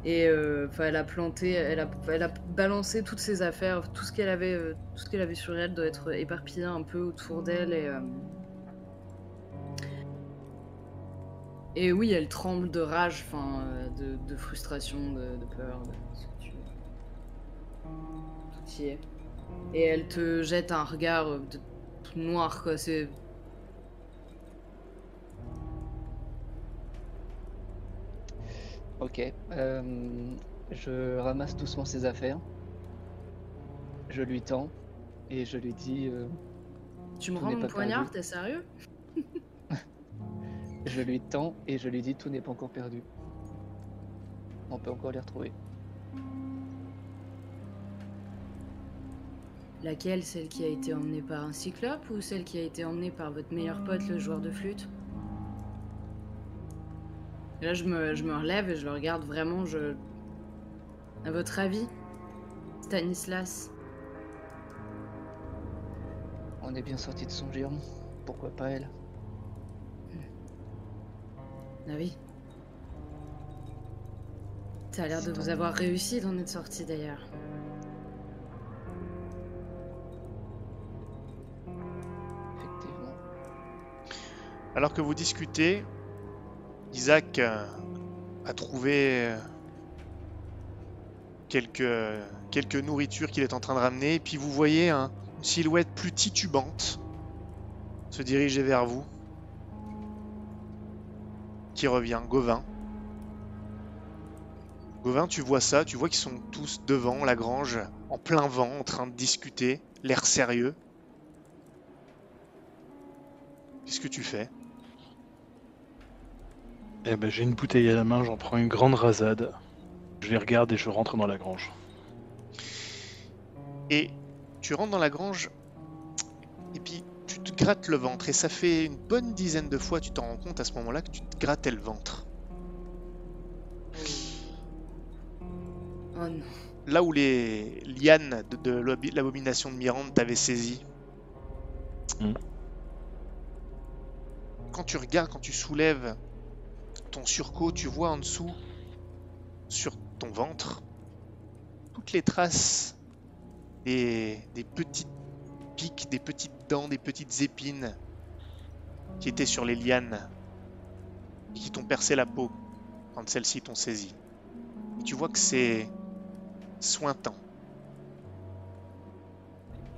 et enfin elle a planté elle a elle a balancé toutes ses affaires. Tout ce qu'elle avait tout ce qu'elle avait sur elle doit être éparpillé un peu autour d'elle et Et oui, elle tremble de rage, enfin, euh, de, de frustration, de, de peur, de ce que tu veux. Tout y est. Et elle te jette un regard euh, de, tout noir, quoi. C'est. Ok. euh, je ramasse doucement ses affaires. Je lui tends et je lui dis. euh, Tu me rends mon poignard, t'es sérieux? je lui tends et je lui dis tout n'est pas encore perdu. On peut encore les retrouver. Laquelle? Celle qui a été emmenée par un cyclope ou celle qui a été emmenée par votre meilleur pote, le joueur de flûte? Et là, je me, je me relève et je le regarde vraiment, je. À votre avis Stanislas? On est bien sorti de son giron. Pourquoi pas elle? Ah oui. Ça a l'air de vous avoir réussi d'en être sorti d'ailleurs. Effectivement. Alors que vous discutez, Isaac euh, a trouvé euh, quelques, quelques nourritures qu'il est en train de ramener, et puis vous voyez un- une silhouette plus titubante se diriger vers vous, qui revient, Gauvin. Gauvin, tu vois ça, tu vois qu'ils sont tous devant la grange, en plein vent, en train de discuter, l'air sérieux. Qu'est-ce que tu fais? Eh ben, j'ai une bouteille à la main, j'en prends une grande rasade. Je les regarde et je rentre dans la grange. Et tu rentres dans la grange, et puis te grattes le ventre, et ça fait une bonne dizaine de fois, tu t'en rends compte à ce moment-là que tu te grattais le ventre. Oh non. Là où les lianes de, l'abomination de Mirande t'avaient saisi. Hmm. Quand tu regardes, quand tu soulèves ton surcot, tu vois en dessous, sur ton ventre, toutes les traces des, des petites pics, des petites dents, des petites épines qui étaient sur les lianes et qui t'ont percé la peau quand celles-ci t'ont saisi. Et tu vois que c'est sointant.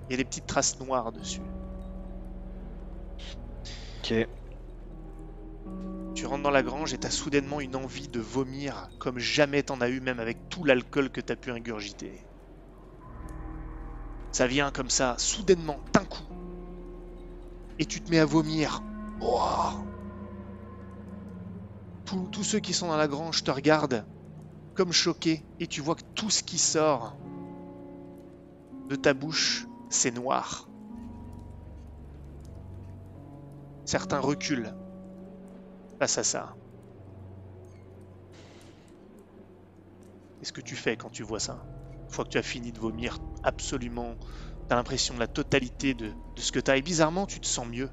Il y a des petites traces noires dessus. Ok. Tu rentres dans la grange et t'as soudainement une envie de vomir comme jamais t'en as eu, même avec tout l'alcool que t'as pu ingurgiter. Ça vient comme ça, soudainement, d'un coup. Et tu te mets à vomir. Tous ceux qui sont dans la grange te regardent comme choqués et tu vois que tout ce qui sort de ta bouche, c'est noir. Certains reculent face à ça. Qu'est-ce que tu fais quand tu vois ça? Une fois que tu as fini de vomir absolument, tu as l'impression de la totalité de, de ce que tu as. Et bizarrement, tu te sens mieux.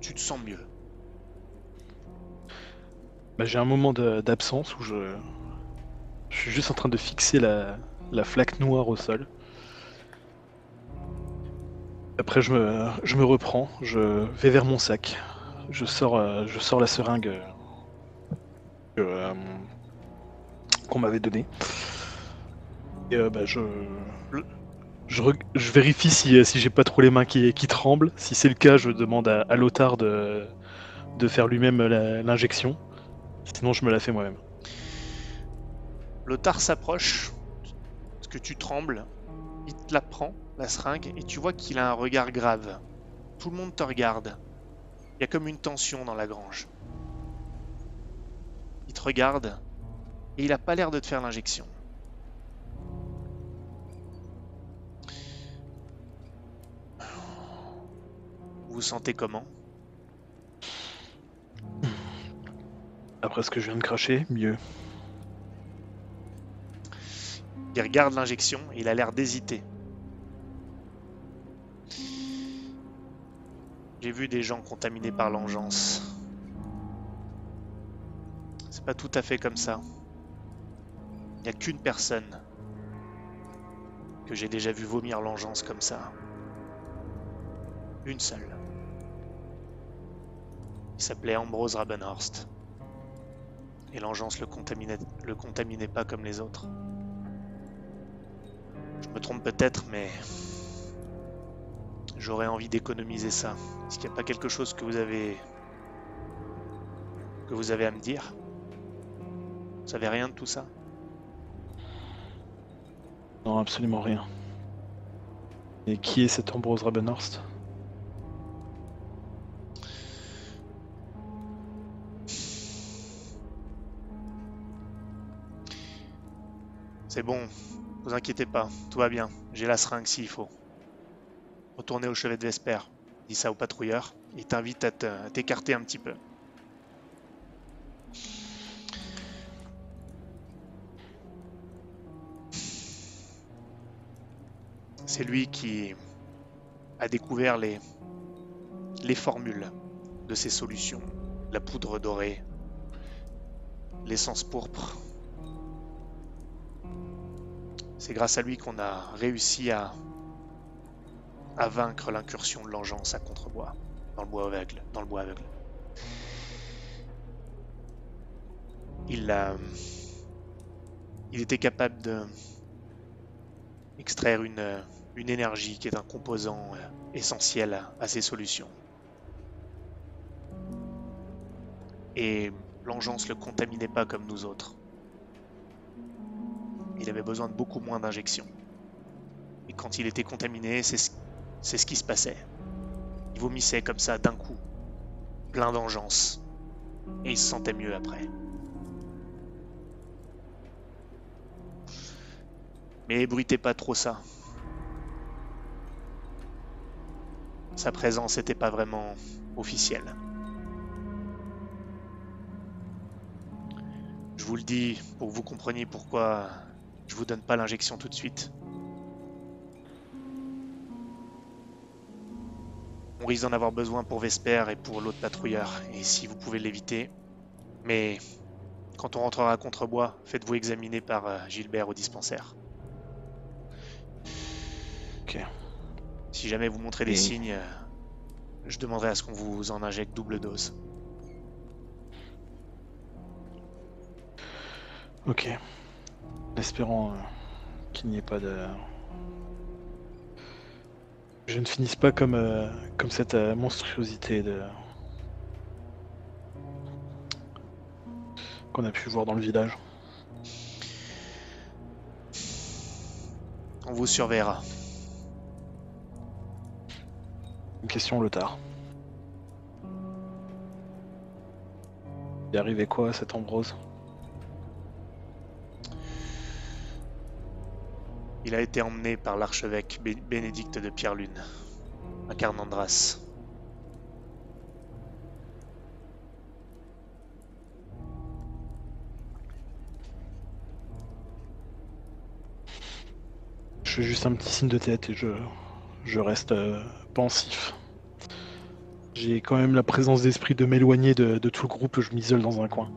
Tu te sens mieux. Bah, j'ai un moment d'absence où je... je suis juste en train de fixer la, la flaque noire au sol. Après, je me, je me reprends, je vais vers mon sac. Je sors, euh, je sors la seringue euh, euh, qu'on m'avait donnée. Et euh, bah, je, vérifie si, euh, si j'ai pas trop les mains qui, tremblent. Si c'est le cas, je demande à, à Lothar de, faire lui-même l'injection. Sinon, je me la fais moi-même. Lothar s'approche, parce que tu trembles, il te la prend, la seringue, et tu vois qu'il a un regard grave. Tout le monde te regarde. Il y a comme une tension dans la grange. Il te regarde, et il a pas l'air de te faire l'injection. Vous vous sentez comment Après ce que je viens de cracher, mieux. Il regarde l'injection et il a l'air d'hésiter. J'ai vu des gens contaminés par l'engeance. C'est pas tout à fait comme ça. Il n'y a qu'une personne que j'ai déjà vu vomir l'engeance comme ça. Une seule. Il s'appelait Ambrose Rabenhorst. Et l'engeance le contaminait, le contaminait pas comme les autres. Je me trompe peut-être, mais j'aurais envie d'économiser ça. Est-ce qu'il n'y a pas quelque chose que vous avez que vous avez à me dire? Vous savez rien de tout ça? Non, absolument rien. Et qui est cet Ambrose Rabenhorst? C'est bon, vous inquiétez pas, tout va bien. J'ai la seringue s'il faut. Retournez au chevet de Vesper. Dis ça au patrouilleur. Il t'invite à te- à t'écarter un petit peu. C'est lui qui a découvert les, les formules de ces solutions. La poudre dorée, l'essence pourpre, c'est grâce à lui qu'on a réussi à, vaincre l'incursion de l'engeance à Contrebois, dans le bois aveugle. Dans le bois aveugle. Il, a, il était capable de extraire une, énergie qui est un composant euh, essentiel à, ces solutions. Et l'engeance le contaminait pas comme nous autres. Il avait besoin de beaucoup moins d'injections. Et quand il était contaminé, c'est ce, qui se passait. Il vomissait comme ça d'un coup, plein d'engeance. Et il se sentait mieux après. Mais ébruitez pas trop ça. Sa présence n'était pas vraiment officielle. Je vous le dis pour que vous compreniez pourquoi je vous donne pas l'injection tout de suite. On risque d'en avoir besoin pour Vesper et pour l'autre patrouilleur, et si vous pouvez l'éviter. Mais quand on rentrera à Contrebois, faites-vous examiner par euh, Gilbert au dispensaire. Ok. Si jamais vous montrez des Et- signes, euh, je demanderai à ce qu'on vous en injecte double dose. Ok. Espérant euh, qu'il n'y ait pas de. Je ne finisse pas comme, euh, comme cette euh, monstruosité de. qu'on a pu voir dans le village. On vous surveillera. Une question, Lothar. Il est arrivé quoi à cet Ambrose? Il a été emmené par l'archevêque Bé- Bénédicte de Pierre-Lune à Carnandras. Je fais juste un petit signe de tête et je, je reste euh, pensif. J'ai quand même la présence d'esprit de m'éloigner de, de tout le groupe, je m'isole dans un coin.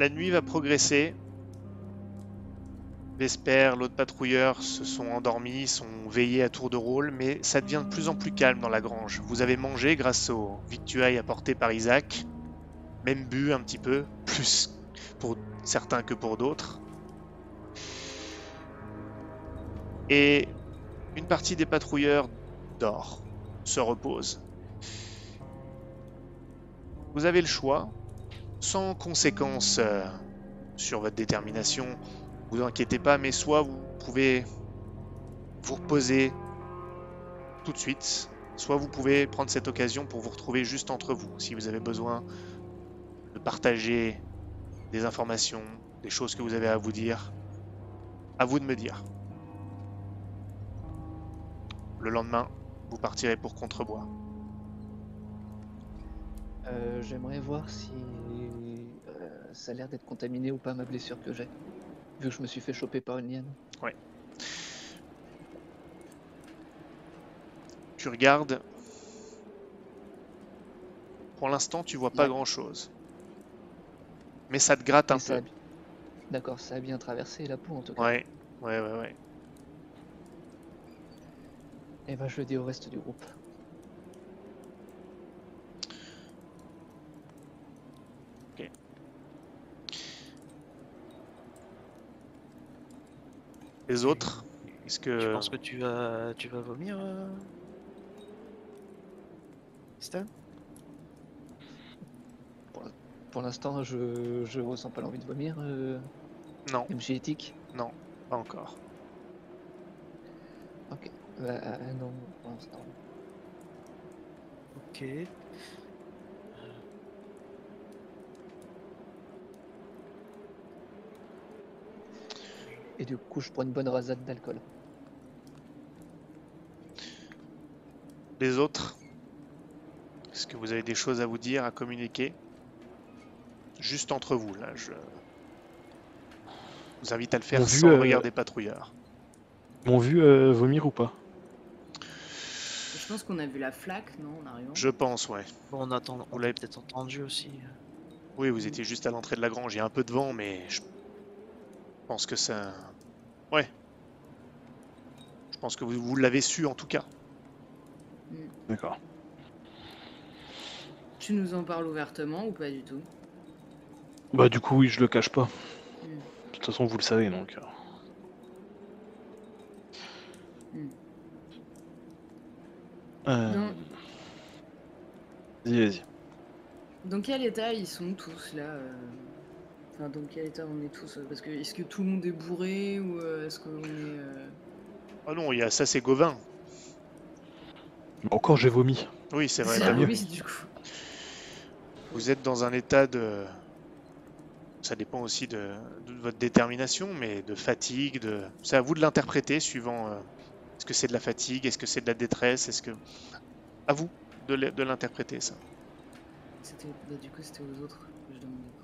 La nuit va progresser. Vesper, l'autre patrouilleur se sont endormis, sont veillés à tour de rôle, mais ça devient de plus en plus calme dans la grange. Vous avez mangé grâce aux victuailles apportées par Isaac, même bu un petit peu, plus pour certains que pour d'autres. Et une partie des patrouilleurs dort, se repose. Vous avez le choix, sans conséquence euh, sur votre détermination, vous inquiétez pas, mais soit vous pouvez vous reposer tout de suite, soit vous pouvez prendre cette occasion pour vous retrouver juste entre vous, si vous avez besoin de partager des informations, des choses que vous avez à vous dire. À vous de me dire. Le lendemain, vous partirez pour Contrebois. Euh, J'aimerais voir si ça a l'air d'être contaminé ou pas ma blessure que j'ai. Vu que je me suis fait choper par une liane. Tu regardes. Pour l'instant, tu vois pas Ouais. grand chose. Mais ça te gratte un Mais peu. D'accord, ça a bien traversé la peau en tout cas. Ouais, ouais, ouais, ouais. Et ben je le dis au reste du groupe. Les autres Est-ce Tu que. penses que tu vas, tu vas vomir euh... Stan Pour l'instant, je, je ressens pas l'envie de vomir. Euh, Non, MJ éthique. pas encore. Ok. Bah, euh, non, pour l'instant. Ok. Et du coup, je prends une bonne rasade d'alcool. Les autres Est-ce que vous avez des choses à vous dire, à communiquer? Juste entre vous, là, je vous invite à le faire vu, sans le euh, regard des patrouilleurs. M'ont vu euh, vomir ou pas? Je pense qu'on a vu la flaque, non, en arrivant Je pense, ouais. Bon, on attend, Vous on l'a l'avez- peut-être entendu aussi. Oui, vous étiez juste à l'entrée de la grange. Il y a un peu de vent, mais je pense que ça. Ouais. Je pense que vous, vous l'avez su en tout cas. D'accord. Tu nous en parles ouvertement ou pas du tout? Bah du coup oui, je le cache pas. Hmm. De toute façon, vous le savez donc. Hmm. Euh, Non. Vas-y, vas-y. Dans quel état ils sont tous là euh? Enfin, dans quel état on est tous euh, Parce que est-ce que tout le monde est bourré ou euh, est-ce qu'on est. euh, Ah non, il y a ça, c'est Gauvin. Encore j'ai vomi. Oui, c'est vrai. t'as du coup. Vous êtes dans un état de. Ça dépend aussi de, de votre détermination, mais de fatigue. De... C'est à vous de l'interpréter suivant. euh, Est-ce que c'est de la fatigue Est-ce que c'est de la détresse Est-ce que. À vous de l'interpréter, ça. C'était, bah, du coup, c'était aux autres que je demandais.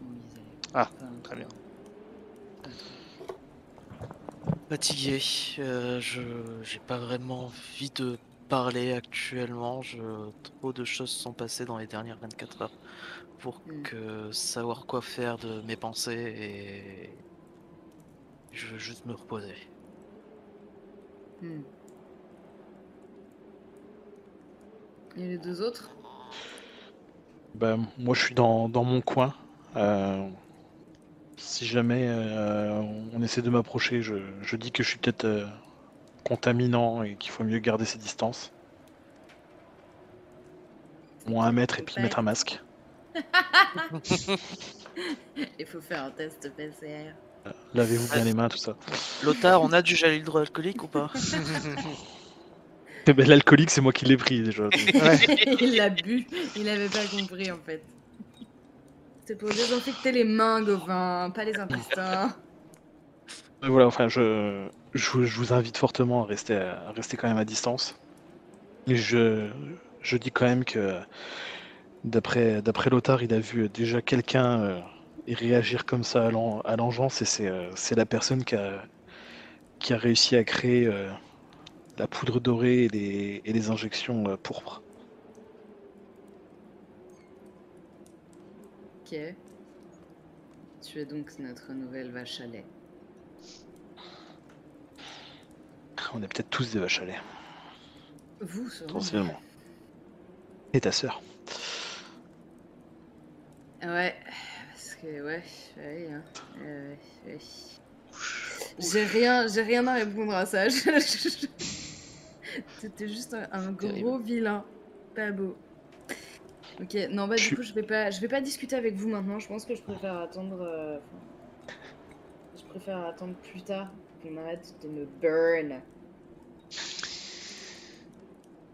Ah, Très bien. Fatigué. euh, je j'ai pas vraiment envie de parler actuellement. Je, trop de choses sont passées dans les dernières 24 heures pour Hmm. que savoir quoi faire de mes pensées et je veux juste me reposer. hmm. Et les deux autres? Bah moi je suis dans, dans mon coin. Euh, si jamais euh, on essaie de m'approcher, je, je dis que je suis peut-être euh, contaminant et qu'il faut mieux garder ses distances. Moins un mètre et puis mettre un masque. Il faut faire un test PCR. Lavez-vous bien les mains, tout ça. Lothar, on a du gel hydroalcoolique ou pas? Eh ben, L'alcoolique, c'est moi qui l'ai pris déjà. il l'a bu, il avait pas compris en fait. C'est pour désinfecter les mains, Gauvin, pas les intestins. Euh, Voilà, enfin, je, je, vous- invite fortement à rester, rester quand même à distance. Et je, je dis quand même que, d'après Lothar, il a vu déjà quelqu'un euh, réagir comme ça à l'en- à l'engeance, et c'est euh, c'est la personne qui a, qui a réussi à créer la poudre dorée et les, et les injections pourpres. Ok. Tu es donc notre nouvelle vache à lait. On est peut-être tous des vaches à lait, Vous, sûrement. Et ta sœur. Ouais, parce que ouais, ouais, hein, euh, ouais. J'ai rien, j'ai rien à répondre à ça. T'étais juste un, un gros vilain, pas beau. Ok, non bah du coup je vais pas, je vais pas discuter avec vous maintenant. Je pense que je préfère attendre. euh, je préfère attendre plus tard qu'on arrête de me burn.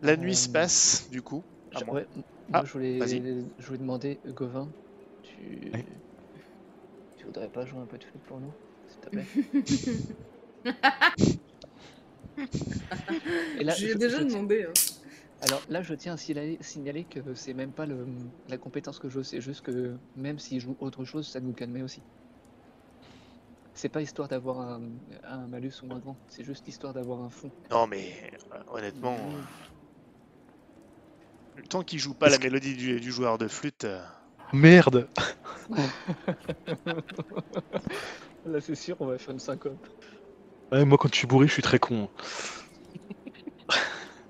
La nuit se Euh, passe, du coup. Je- ouais, Ah, moi, je voulais, vas-y. je voulais demander, Gauvin, tu... Oui. tu voudrais pas jouer un peu de flûte pour nous, s'il te plaît? Et là, je lui ai je- déjà demandé. hein. Alors là, je tiens à signaler, que c'est même pas le, la compétence que je joue, c'est juste que même s'il joue autre chose, ça nous calmait aussi. C'est pas histoire d'avoir un, un malus ou un grand, c'est juste histoire d'avoir un fond. Non, mais euh, honnêtement, le temps qu'il joue pas la mélodie du, du joueur de flûte, euh, Merde Là, c'est sûr, on va faire une syncope. Ouais, Moi, quand je suis bourré, je suis très con.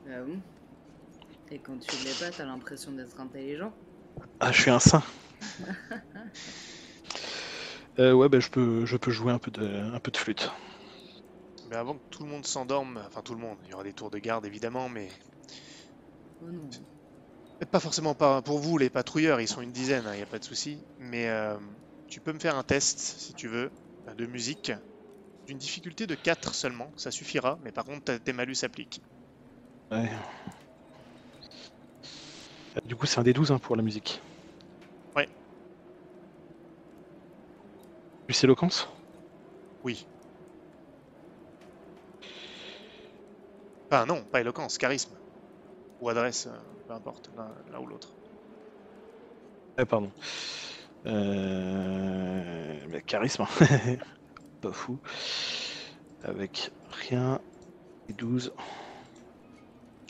Ah bon? Et quand tu l'es pas, t'as l'impression d'être intelligent. Ah, je suis un saint. Euh, ouais, bah, je peux, je peux jouer un peu de, un peu de flûte. mais avant que tout le monde s'endorme, enfin tout le monde, il y aura des tours de garde évidemment, mais Oh non. pas forcément pas pour vous les patrouilleurs, ils sont une dizaine, il n'y a pas de souci, mais euh, tu peux me faire un test si tu veux euh, de musique d'une difficulté de 4 seulement, ça suffira, mais par contre tes malus s'appliquent. Ouais. Euh, Du coup, c'est un des 12 hein, pour la musique. Ouais. Plus éloquence? Oui. Enfin non, pas éloquence, charisme. Ou adresse, euh, peu importe, l'un ou l'autre. Ah, pardon. Euh... bah, charisme. Pas fou. Avec rien. Et 12.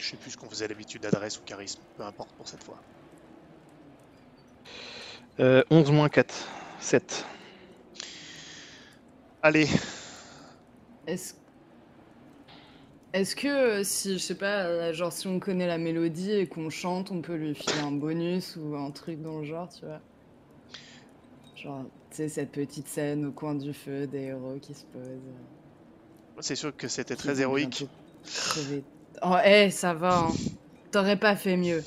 Je sais plus ce qu'on faisait d'habitude, adresse ou charisme, peu importe pour cette fois. Euh, 11 moins 4. 7. Allez, Est-ce est-ce que euh, si je sais pas, euh, genre si on connaît la mélodie et qu'on chante, on peut lui filer un bonus ou un truc dans le genre, tu vois? Genre, tu sais, cette petite scène au coin du feu, des héros qui se posent. euh, c'est sûr que c'était très héroïque. Oh, eh, ça va, hein. T'aurais pas fait mieux.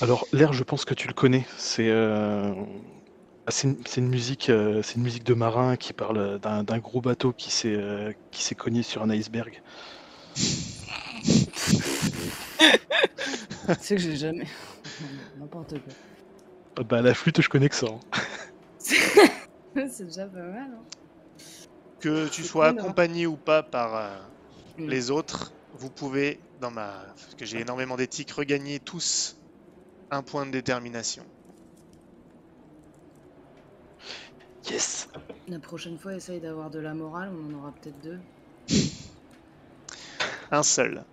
Alors, l'air, je pense que tu le connais. C'est euh, c'est une, c'est une musique, euh, c'est une musique de marin qui parle d'un d'un gros bateau qui s'est euh, qui s'est cogné sur un iceberg. tu sais que j'ai jamais. N'importe quoi. Ah Bah, la flûte, je connais que ça. hein. C'est déjà pas mal, hein. Que tu C'est sois cool, hein. accompagné ou pas par euh, Mm. les autres, vous pouvez, dans ma... parce que j'ai énormément d'éthique, regagner tous un point de détermination. Yes. La prochaine fois, essaye d'avoir de la morale, on en aura peut-être deux. Un seul.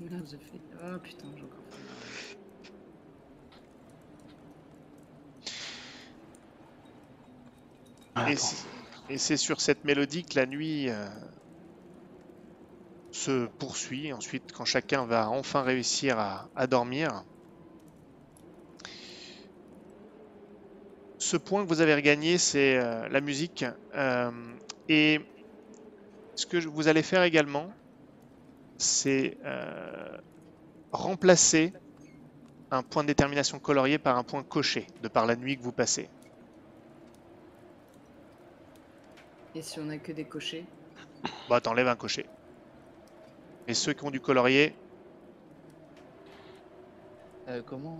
J'ai fait. Oh putain, j'ai encore fait. Ah, Et attends. c'est- Et c'est sur cette mélodie que la nuit euh, se poursuit. Ensuite, quand chacun va enfin réussir à, à dormir, ce point que vous avez regagné, c'est euh, la musique. Euh, et ce que vous allez faire également, c'est euh, remplacer un point de détermination colorié par un point coché, de par la nuit que vous passez. Et si on a que des cochers? Bah, t'enlèves un cocher. Et ceux qui ont du colorier, Euh, comment...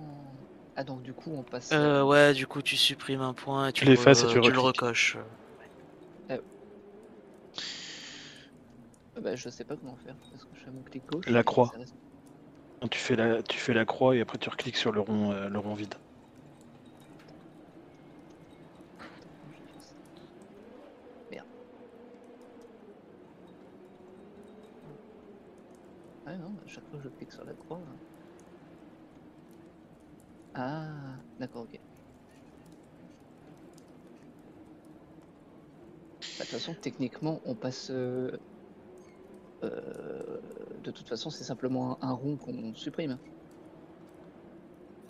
Ah donc du coup on passe... Euh, ouais, du coup, tu supprimes un point et tu, Tu l'effaces et tu le recoches. Ah bah, je sais pas comment faire, parce que je fais mon clic gauche. La croix. Tu fais la, tu fais la croix et après tu recliques sur le rond, euh, le rond vide. Comment je fais ça Merde. Ah non, à chaque fois que je clique sur la croix... hein. Ah, d'accord, ok. toute façon, techniquement, on passe. euh, euh, de toute façon, c'est simplement un, un rond qu'on supprime.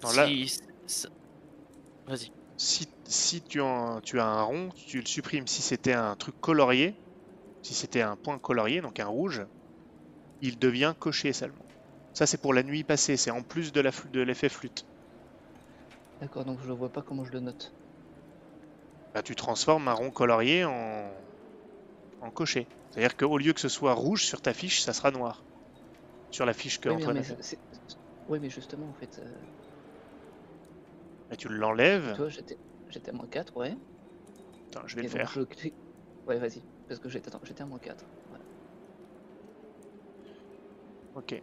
Non, là- Si- Vas-y. Si, si tu, en- tu as un rond, tu le supprimes. Si c'était un truc colorié, si c'était un point colorié, donc un rouge, il devient coché seulement. Ça, c'est pour la nuit passée, c'est en plus de la fl- de l'effet flûte. D'accord, donc je vois pas comment je le note. Bah, tu transformes un rond colorié en, en coché. C'est-à-dire qu'au lieu que ce soit rouge sur ta fiche, ça sera noir. Sur la fiche que Oui, mais, Antoine mais a fait. justement, en fait, euh, Et tu l'enlèves. toi, j'étais à moins 4, ouais. Attends, je vais et le faire. je Ouais, vas-y, parce que j'étais à moins 4. Voilà. Ok.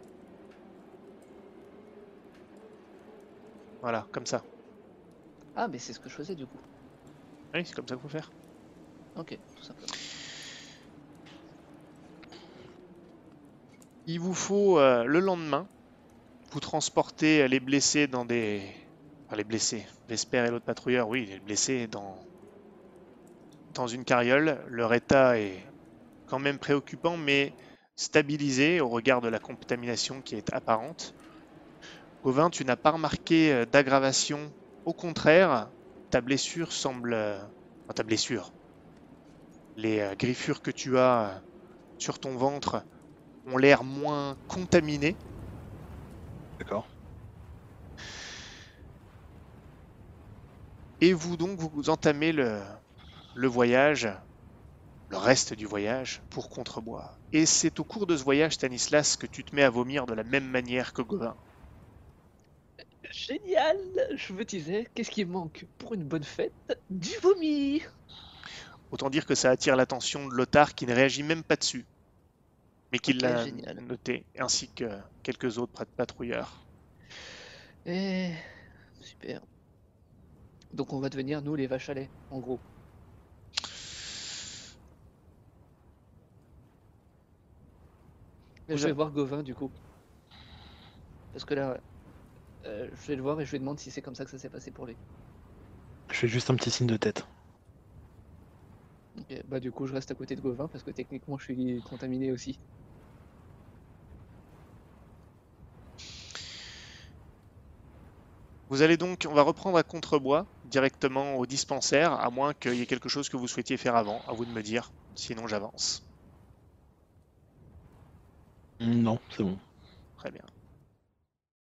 Voilà, comme ça. Ah, mais c'est ce que je faisais du coup. Oui, c'est comme ça qu'il faut faire. Ok, tout simplement. Il vous faut euh, le lendemain, vous transporter les blessés dans des. Enfin, les blessés. Vesper et l'autre patrouilleur, oui, les blessés dans. dans une carriole. Leur état est quand même préoccupant, mais stabilisé au regard de la contamination qui est apparente. Gauvin, tu n'as pas remarqué euh, d'aggravation. Au contraire, ta blessure semble. euh, enfin, ta blessure. Les euh, griffures que tu as sur ton ventre ont l'air moins contaminés. D'accord. Et vous donc, vous entamez le, le voyage, le reste du voyage, pour Contrebois. Et c'est au cours de ce voyage, Stanislas, que tu te mets à vomir de la même manière que Gauvin. Génial Je me disais, qu'est-ce qui manque pour une bonne fête? Du vomi Autant dire que ça attire l'attention de Lothar qui ne réagit même pas dessus, mais qui l'a génial. noté, ainsi que quelques autres pat- patrouilleurs. Eh, super. Donc on va devenir, nous, les vaches à lait, en gros. Mais je vais voir Gauvin, du coup. Parce que là, euh, je vais le voir et je lui demande si c'est comme ça que ça s'est passé pour lui. Je fais juste un petit signe de tête. Ok, Bah du coup, je reste à côté de Gauvin parce que techniquement, je suis contaminé aussi. Vous allez donc, on va reprendre à Contrebois, directement au dispensaire, à moins qu'il y ait quelque chose que vous souhaitiez faire avant, à vous de me dire, sinon j'avance. Non, c'est bon. Très bien.